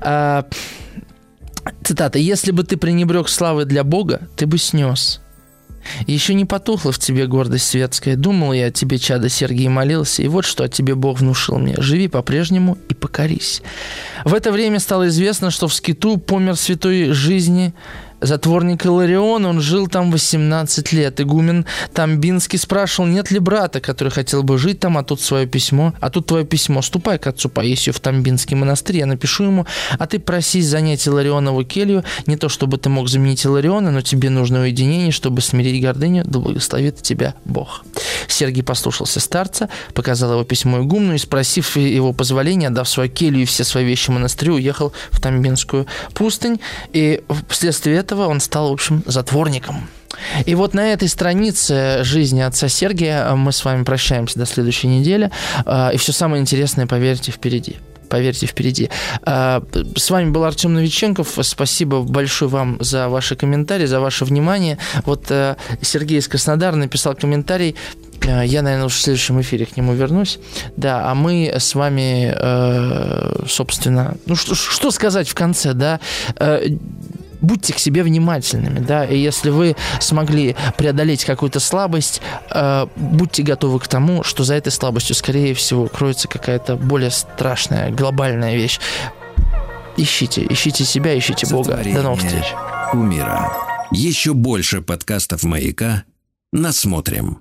Speaker 2: А, цитата. «Если бы ты пренебрег славой для Бога, ты бы снес. Еще не потухла в тебе гордость светская. Думал я о тебе, чадо Сергий, молился, и вот что о тебе Бог внушил мне. Живи по-прежнему и покорись. В это время стало известно, что в скиту помер святой жизни затворник Иларион, он жил там 18 лет. Игумен Тамбинский спрашивал, нет ли брата, который хотел бы жить там, а тут свое письмо, а тут твое письмо, ступай к отцу Паисию в Тамбинский монастырь, я напишу ему, а ты просись занять Иларионову келью, не то чтобы ты мог заменить Илариона, но тебе нужно уединение, чтобы смирить гордыню, да благословит тебя Бог. Сергий послушался старца, показал его письмо игумну и, спросив его позволения, дав свою келью и все свои вещи монастырю, уехал в Тамбинскую пустынь, и вследствие этого этого он стал, в общем, затворником. И вот на этой странице жизни отца Сергия мы с вами прощаемся до следующей недели. И все самое интересное, поверьте, впереди поверьте, впереди. С вами был Артем Новиченков. Спасибо большое вам за ваши комментарии, за ваше внимание. Вот Сергей из Краснодара написал комментарий. Э, я, наверное, в следующем эфире к нему вернусь. Да, а мы с вами, э, собственно, ну что, что сказать в конце, да? Будьте к себе внимательными, да, и если вы смогли преодолеть какую-то слабость, э, будьте готовы к тому, что за этой слабостью, скорее всего, кроется какая-то более страшная, глобальная вещь. Ищите, ищите себя, ищите Бога. До новых встреч.
Speaker 1: Умира.
Speaker 3: Еще больше подкастов «Маяка» насмотрим.